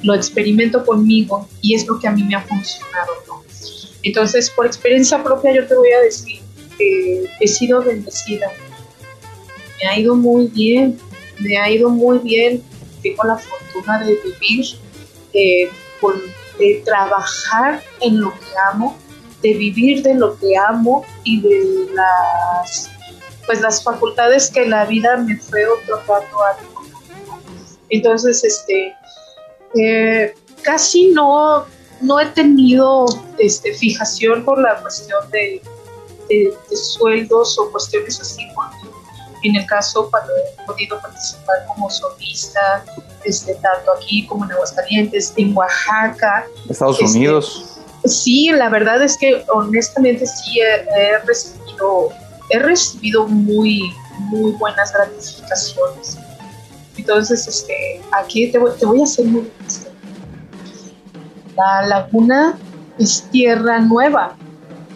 lo experimento conmigo y es lo que a mí me ha funcionado. Entonces, por experiencia propia, yo te voy a decir que he sido bendecida. Me ha ido muy bien, me ha ido muy bien. Tengo la fortuna de vivir, eh, de trabajar en lo que amo, de vivir de lo que amo y de las pues las facultades que la vida me fue otorgando a entonces, este, eh, casi no, no he tenido este, fijación por la cuestión de, sueldos o cuestiones así, en el caso cuando he podido participar como solista, este, tanto aquí como en Aguascalientes, en Oaxaca. Estados este, Unidos. Sí, la verdad es que honestamente sí he, recibido, he recibido muy, muy buenas gratificaciones. Entonces, este, aquí te voy, a hacer muy La laguna es tierra nueva,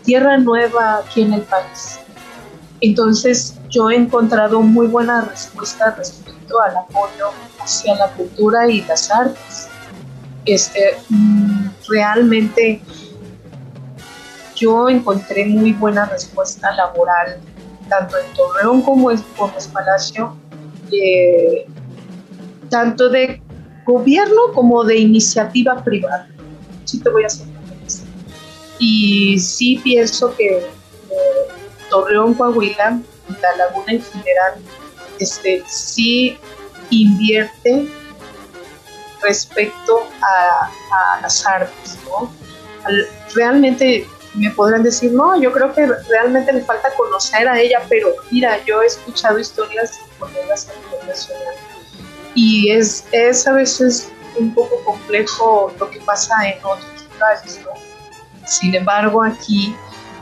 tierra nueva aquí en el país. Entonces, yo he encontrado muy buena respuesta respecto al apoyo hacia la cultura y las artes. Este, mm, realmente yo encontré muy buena respuesta laboral, tanto en Torreón como en Gómez Palacio. Eh, tanto de gobierno como de iniciativa privada. Sí te voy a hacer Y sí pienso que eh, Torreón, Coahuila, la laguna en general, este, sí invierte respecto a, las artes, ¿no? realmente me podrán decir, no, yo creo que realmente le falta conocer a ella, pero mira, yo he escuchado historias de colegas internacionales y es, es a veces un poco complejo lo que pasa en otros lugares, ¿no? Sin embargo, aquí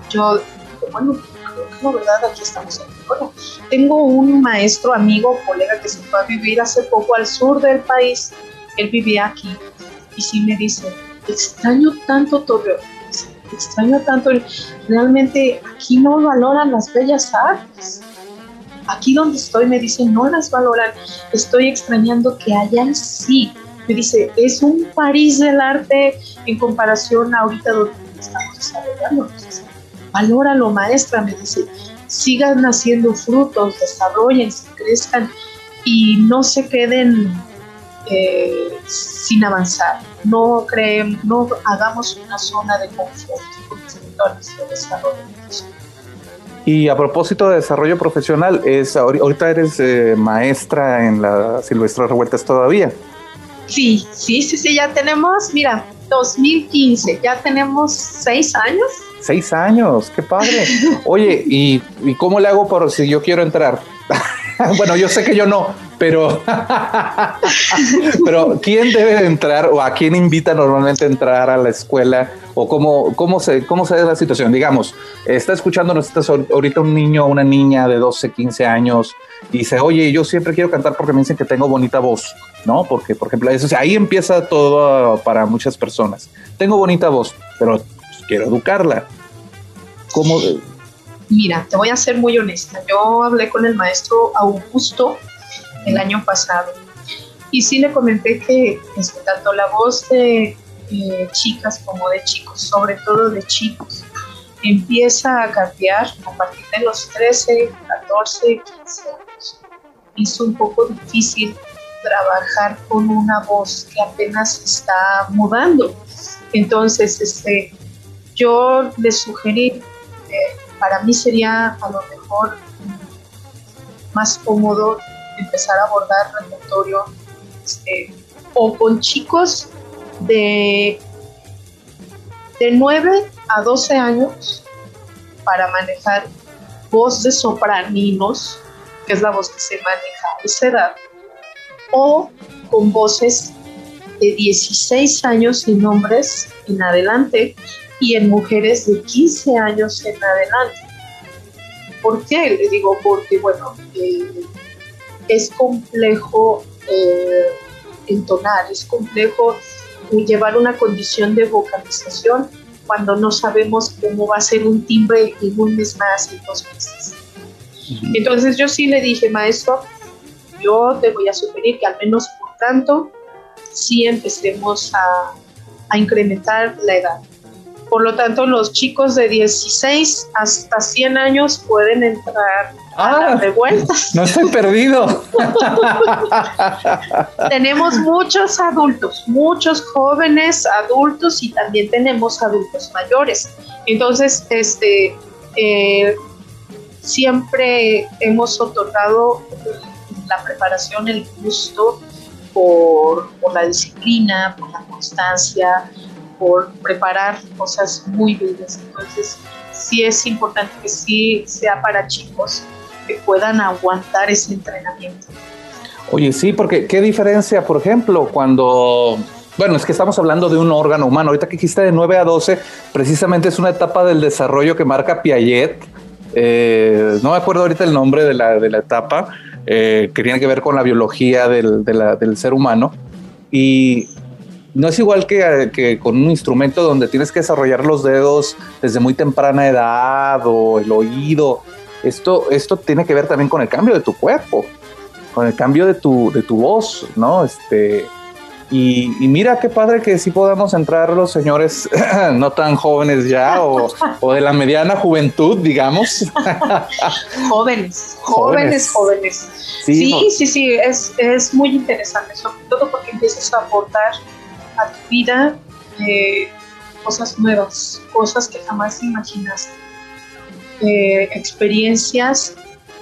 yo, bueno, creo que la verdad aquí estamos en bueno, tengo un maestro, amigo, colega que se fue a vivir hace poco al sur del país, él vivía aquí, y sí me dice, extraño tanto Torreón, extraño tanto, realmente aquí no valoran las bellas artes, aquí donde estoy me dicen no las valoran, estoy extrañando que allá sí. Me dice, es un París del arte en comparación a ahorita donde estamos desarrollando. Valóralo, maestra, me dice, sigan haciendo frutos, desarrollen, crezcan y no se queden eh, sin avanzar. No creen, no hagamos una zona de confort con de desarrollo. Y a propósito de desarrollo profesional, es ahorita eres eh, maestra en la Silvestre Revueltas todavía. Sí, sí, sí, sí, ya tenemos, mira, 2015, ya tenemos seis años. Seis años, qué padre. [LAUGHS] Oye, ¿y, cómo le hago por si yo quiero entrar? [LAUGHS] bueno, yo sé que yo no, Pero, [LAUGHS] pero ¿quién debe entrar o a quién invita normalmente a entrar a la escuela o cómo, cómo, se, cómo se da la situación? Digamos, está escuchando ahorita un niño o una niña de 12, 15 años y dice, oye, yo siempre quiero cantar porque me dicen que tengo bonita voz, ¿no? Porque, por ejemplo, eso, ahí empieza todo para muchas personas. Tengo bonita voz, pero quiero educarla. ¿Cómo? Mira, te voy a ser muy honesta. Yo hablé con el maestro Augusto el año pasado. Y sí le comenté que este, tanto la voz de chicas como de chicos, sobre todo de chicos, empieza a cambiar a partir de los 13, 14, 15 años. Es un poco difícil trabajar con una voz que apenas está mudando. Entonces, este, yo le sugerí, eh, para mí sería a lo mejor más cómodo empezar a abordar repertorio este, o con chicos de, de 9 a 12 años para manejar voz de sopraninos, que es la voz que se maneja a esa edad, o con voces de 16 años y hombres en adelante y en mujeres de 15 años en adelante. ¿Por qué? Le digo, porque, bueno, eh, es complejo eh, entonar, es complejo llevar una condición de vocalización cuando no sabemos cómo va a ser un timbre en un mes más, en dos meses. Entonces yo sí le dije, maestro, yo te voy a sugerir que al menos por tanto, sí empecemos a, a incrementar la edad. Por lo tanto, los chicos de 16 hasta 100 años pueden entrar ah, de vueltas. No estoy perdido. [LAUGHS] tenemos muchos adultos, muchos jóvenes adultos y también tenemos adultos mayores. Entonces, este, eh, siempre hemos otorgado la preparación, el gusto por, por la disciplina, por la constancia, por preparar cosas muy bellas. Entonces, sí es importante que sí sea para chicos que puedan aguantar ese entrenamiento. Oye, sí, porque qué diferencia, por ejemplo, cuando bueno, es que estamos hablando de un órgano humano. Ahorita que dijiste de 9 a 12, precisamente es una etapa del desarrollo que marca Piaget. Eh, no me acuerdo ahorita el nombre de la, de la etapa, eh, que tiene que ver con la biología del, del ser humano. Y no es igual que, con un instrumento donde tienes que desarrollar los dedos desde muy temprana edad o el oído. Esto, esto tiene que ver también con el cambio de tu cuerpo, con el cambio de tu, de tu voz, ¿no? Este, y, mira qué padre que sí podamos entrar los señores [CLEARS THROAT] no tan jóvenes ya o, de la mediana juventud, digamos. [LAUGHS] jóvenes, jóvenes, jóvenes. Sí, sí, sí, es, es muy interesante, sobre todo porque empiezas a aportar a tu vida eh, cosas nuevas, cosas que jamás imaginaste, eh, experiencias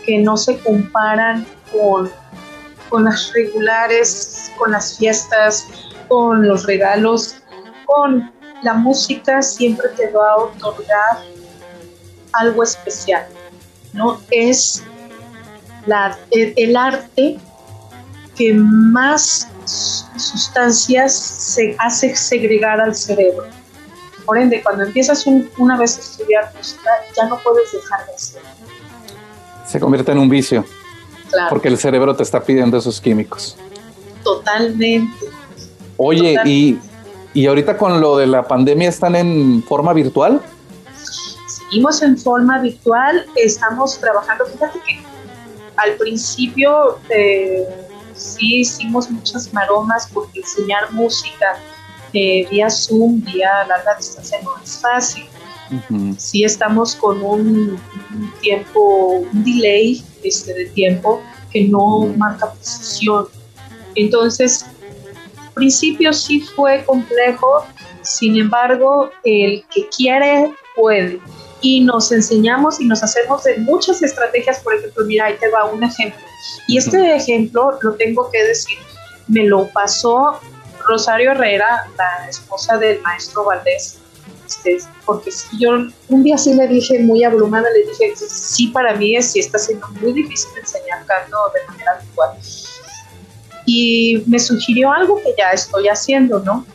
que no se comparan con, con las regulares, con las fiestas, con los regalos, con la música siempre te va a otorgar algo especial, ¿no? Es el arte que más sustancias se hace segregar al cerebro. Por ende, cuando empiezas una vez a estudiar música, ya no puedes dejar de hacerlo. Se convierte en un vicio. Claro. Porque el cerebro te está pidiendo esos químicos. Totalmente. Oye, Y, y ahorita con lo de la pandemia, ¿están en forma virtual? Seguimos en forma virtual, estamos trabajando. Fíjate que al principio eh, sí hicimos muchas maromas porque enseñar música eh, vía Zoom, vía larga distancia no es fácil. Sí estamos con un, tiempo, un delay este, de tiempo que no marca precisión. Entonces, al principio sí fue complejo, sin embargo, el que quiere puede. Y nos enseñamos y nos hacemos de muchas estrategias, por ejemplo, mira, ahí te va un ejemplo y este ejemplo, lo tengo que decir, me lo pasó Rosario Herrera, la esposa del maestro Valdés, este, porque yo un día sí le dije muy abrumada, le dije, sí, para mí es, sí está siendo muy difícil enseñar canto de manera virtual. y me sugirió algo que ya estoy haciendo, ¿no?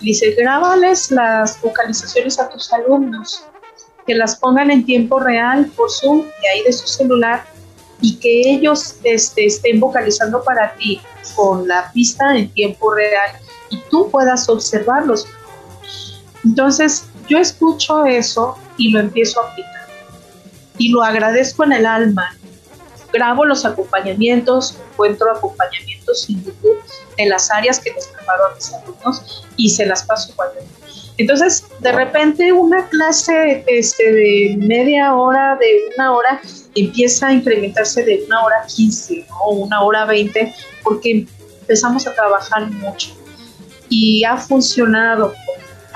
Dice, grábales las vocalizaciones a tus alumnos, que las pongan en tiempo real por Zoom, de ahí de su celular, y que ellos este, estén vocalizando para ti con la pista en tiempo real y tú puedas observarlos. Entonces, yo escucho eso y lo empiezo a aplicar. Y lo agradezco en el alma. Grabo los acompañamientos, encuentro acompañamientos en YouTube en las áreas que les preparo a mis alumnos y se las paso igual. Entonces, de repente una clase este, de media hora, de una hora, empieza a incrementarse de una hora 15 o una hora 20, porque empezamos a trabajar mucho. Y ha funcionado,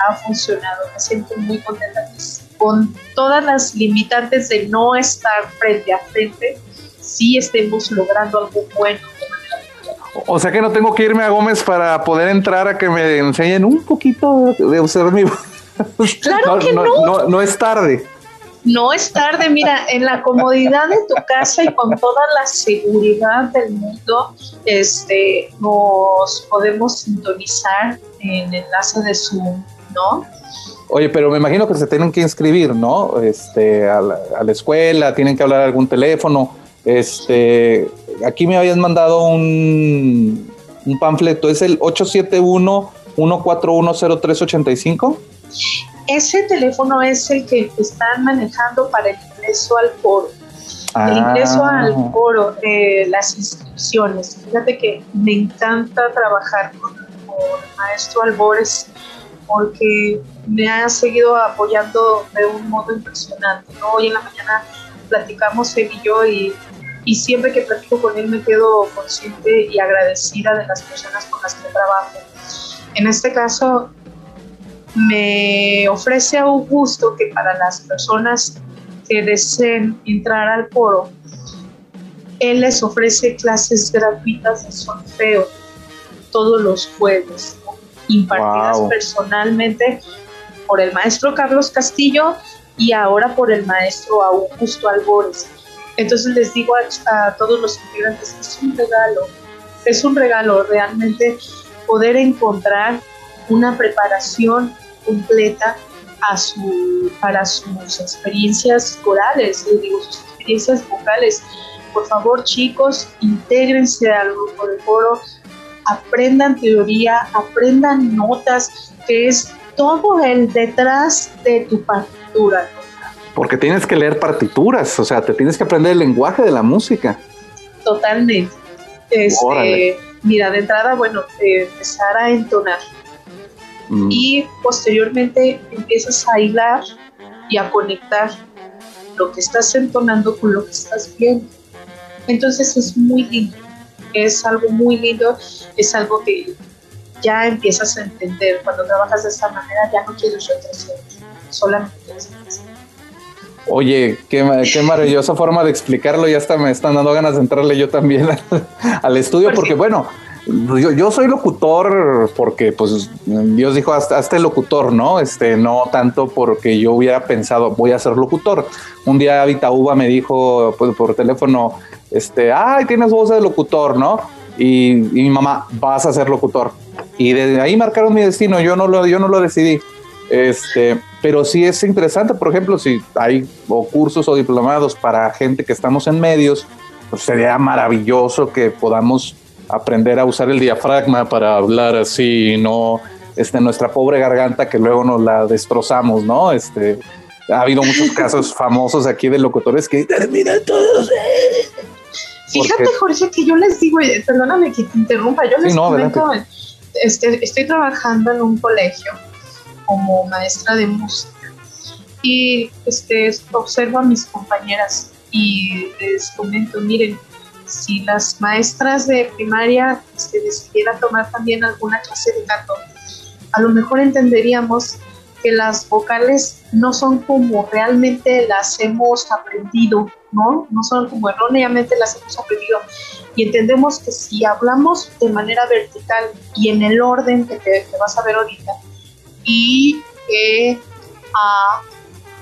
ha funcionado. Me siento muy contenta con todas las limitantes de no estar frente a frente, sí estemos logrando algo bueno o sea que no tengo que irme a Gómez para poder entrar a que me enseñen un poquito de observar mi Claro que no, no. es tarde. No es tarde, mira, en la comodidad de tu casa y con toda la seguridad del mundo, este, nos podemos sintonizar en enlace de Zoom, ¿no? Oye, pero me imagino que se tienen que inscribir, ¿no? Este, a la, a la escuela, tienen que hablar algún teléfono. Este, aquí me habían mandado un, un panfleto, es el 871-1410385. Ese teléfono es el que están manejando para el ingreso al foro. El ah. ingreso al foro, de las inscripciones. Fíjate que me encanta trabajar con, el maestro Albores porque me ha seguido apoyando de un modo impresionante. Hoy en la mañana platicamos él y yo y y siempre que platico con él me quedo consciente y agradecida de las personas con las que trabajo. En este caso, me ofrece a un gusto que para las personas que deseen entrar al foro, él les ofrece clases gratuitas de solfeo todos los jueves, impartidas personalmente por el maestro Carlos Castillo y ahora por el maestro Augusto Albores. Entonces les digo a, todos los integrantes, es un regalo, es un regalo realmente poder encontrar una preparación completa para sus experiencias corales, les digo, sus experiencias vocales. Por favor, chicos, intégrense al grupo de coro, aprendan teoría, aprendan notas, que es todo el detrás de tu partitura porque tienes que leer partituras, o sea, te tienes que aprender el lenguaje de la música. Totalmente. Este, mira, de entrada, bueno, empezar a entonar. Mm. Y posteriormente empiezas a hilar y a conectar lo que estás entonando con lo que estás viendo. Entonces es muy lindo, es algo muy lindo, es algo que ya empiezas a entender. Cuando trabajas de esta manera ya no quieres retroceder, solamente quieres Oye, qué, maravillosa forma de explicarlo. Ya hasta me están dando ganas de entrarle yo también al, estudio, porque bueno, yo, soy locutor porque pues Dios dijo hasta, hasta, el locutor, ¿no? Este, no tanto porque yo hubiera pensado voy a ser locutor. Un día Uva me dijo pues, por teléfono, este, ay, tienes voz de locutor, ¿no? Y, y, mi mamá, vas a ser locutor. Y desde ahí marcaron mi destino, yo no lo, yo no lo decidí. Este, pero sí es interesante, por ejemplo, si hay cursos o diplomados para gente que estamos en medios, pues sería maravilloso que podamos aprender a usar el diafragma para hablar así, no este, nuestra pobre garganta que luego nos la destrozamos, ¿no? Este, ha habido muchos [LAUGHS] casos famosos aquí de locutores que terminan todos. Fíjate, Jorge, que yo les digo, perdóname que te interrumpa, yo les comento, este, estoy trabajando en un colegio como maestra de música. Y este, observo a mis compañeras y les comento, miren, si las maestras de primaria este, decidieran tomar también alguna clase de canto, a lo mejor entenderíamos que las vocales no son como realmente las hemos aprendido, ¿no? No son como erróneamente las hemos aprendido. Y entendemos que si hablamos de manera vertical y en el orden que te, te vas a ver ahorita, I, E, A,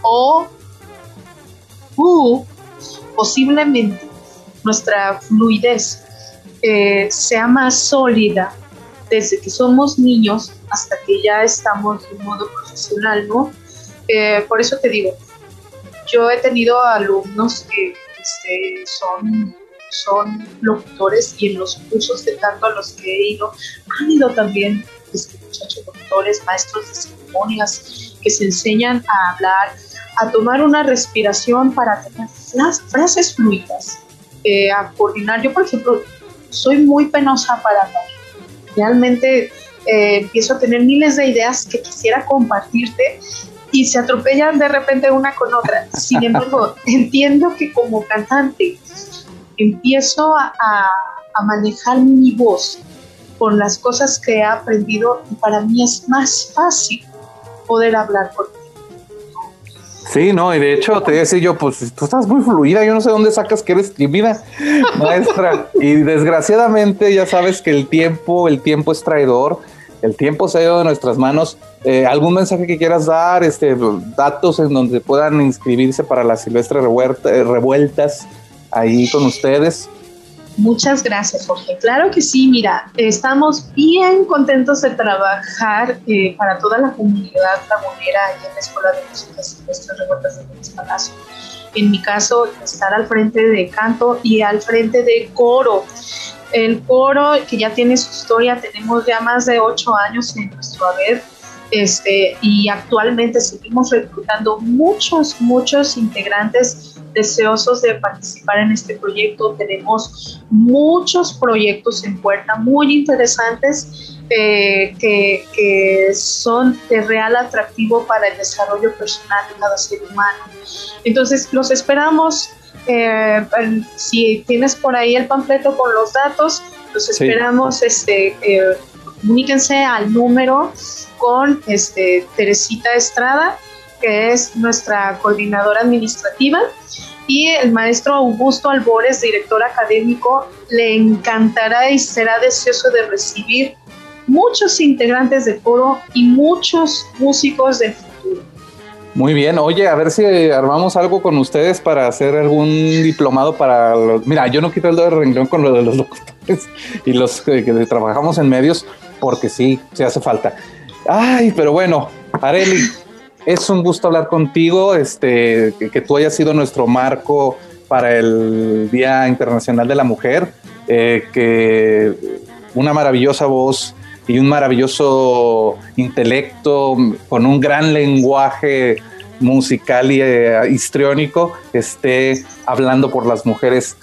O, U, posiblemente nuestra fluidez eh, sea más sólida desde que somos niños hasta que ya estamos de un modo profesional, ¿no? Eh, por eso te digo, yo he tenido alumnos que este, son, son locutores y en los cursos de canto a los que he ido, han ido también muchachos locutores, maestros de ceremonias que se enseñan a hablar, a tomar una respiración para tener las frases fluidas, eh, a coordinar. Yo, por ejemplo, soy muy penosa para hablar. Realmente eh, empiezo a tener miles de ideas que quisiera compartirte y se atropellan de repente una con otra. Sin [LAUGHS] embargo, entiendo que como cantante empiezo a, a manejar mi voz con las cosas que he aprendido y para mí es más fácil poder hablar contigo. Sí, no, y de hecho te decía yo, pues tú estás muy fluida, yo no sé dónde sacas que eres tímida, maestra. y desgraciadamente ya sabes que el tiempo, el tiempo es traidor, el tiempo se ha ido de nuestras manos. Eh, ¿Algún mensaje que quieras dar, este, datos en donde puedan inscribirse para las silvestres revueltas ahí con ustedes? Muchas gracias, Jorge. Claro que sí, mira, estamos bien contentos de trabajar eh, para toda la comunidad lagunera y en la Escuela de Música Silvestre Revueltas de Palacio. En mi caso, estar al frente de canto y al frente de coro. El coro, que ya tiene su historia, tenemos ya más de ocho años en nuestro haber, este, y actualmente seguimos reclutando muchos, muchos integrantes deseosos de participar en este proyecto. Tenemos muchos proyectos en puerta muy interesantes eh, que, son de real atractivo para el desarrollo personal de cada ser humano. Entonces, los esperamos. Eh, si tienes por ahí el panfleto con los datos, los esperamos. Este, eh, comuníquense al número con este, Teresita Estrada que es nuestra coordinadora administrativa, y el maestro Augusto Albores, director académico, le encantará y será deseoso de recibir muchos integrantes de coro y muchos músicos del futuro. Muy bien, oye, a ver si armamos algo con ustedes para hacer algún diplomado para los... Mira, yo no quito el dedo de renglón con lo de los locutores y los que trabajamos en medios, porque sí, se hace falta. Ay, pero bueno, Areli, es un gusto hablar contigo, este, que, tú hayas sido nuestro marco para el Día Internacional de la Mujer, eh, que una maravillosa voz y un maravilloso intelecto con un gran lenguaje musical y eh, histriónico esté hablando por las mujeres.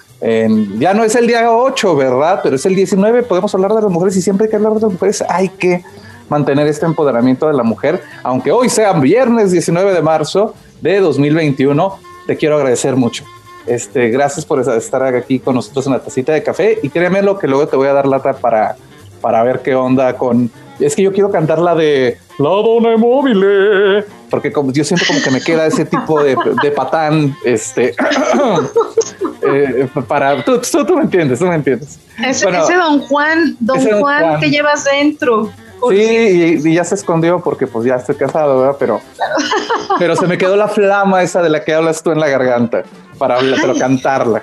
Ya no es el día 8, ¿verdad? Pero es el 19, podemos hablar de las mujeres y siempre hay que hablar de las mujeres hay que mantener este empoderamiento de la mujer, aunque hoy sea viernes 19 de marzo de 2021. Te quiero agradecer mucho. Este, gracias por estar aquí con nosotros en la tacita de café y créeme lo que luego te voy a dar lata para, para ver qué onda con... Es que yo quiero cantar la de La Dona Móvil, porque como, yo siento como que me queda ese tipo de, de patán, este, [CLEARS THROAT] eh, para... Tú, tú, me entiendes, tú me entiendes. Ese, Don Juan, Don Juan que llevas dentro. Sí, y, ya se escondió porque pues ya estoy casado, ¿verdad? Pero, pero se me quedó la flama esa de la que hablas tú en la garganta para pero cantarla.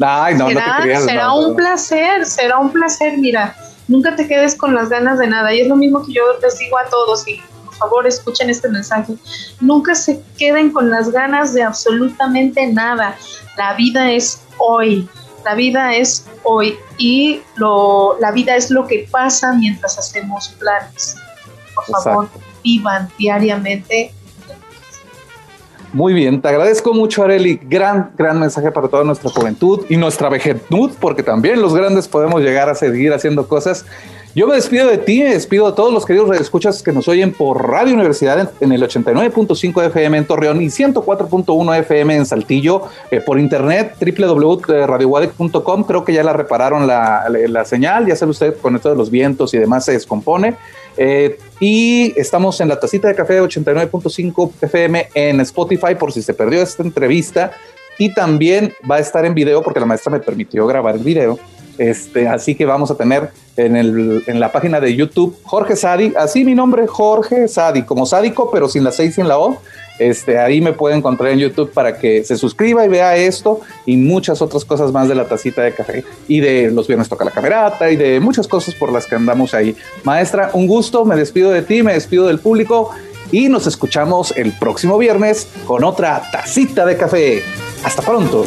Ay, no, será, no te creas. Será un placer, será un placer, mira. Nunca te quedes con las ganas de nada. Y es lo mismo que yo les digo a todos y por favor escuchen este mensaje. Nunca se queden con las ganas de absolutamente nada. La vida es hoy. La vida es hoy y lo, la vida es lo que pasa mientras hacemos planes. Por favor, vivan diariamente. Muy bien, te agradezco mucho, Areli. Gran, gran mensaje para toda nuestra juventud y nuestra vejetud, porque también los grandes podemos llegar a seguir haciendo cosas yo me despido de ti, me despido de todos los queridos escuchas que nos oyen por Radio Universidad en, el 89.5 FM en Torreón y 104.1 FM en Saltillo, eh, por internet www.radiowadec.com. Creo que ya la repararon la, señal, ya sabe usted, con esto de los vientos y demás se descompone. Eh, y estamos en la tacita de café 89.5 FM en Spotify por si se perdió esta entrevista. Y también va a estar en video porque la maestra me permitió grabar el video este, así que vamos a tener en, la página de YouTube Jorge Sadi, así mi nombre, Jorge Sadi, como sádico, pero sin la C y sin la O. Este, ahí me puede encontrar en YouTube para que se suscriba y vea esto y muchas otras cosas más de la tacita de café y de los viernes toca la camerata y de muchas cosas por las que andamos ahí. Maestra, un gusto, me despido de ti, me despido del público y nos escuchamos el próximo viernes con otra tacita de café. Hasta pronto.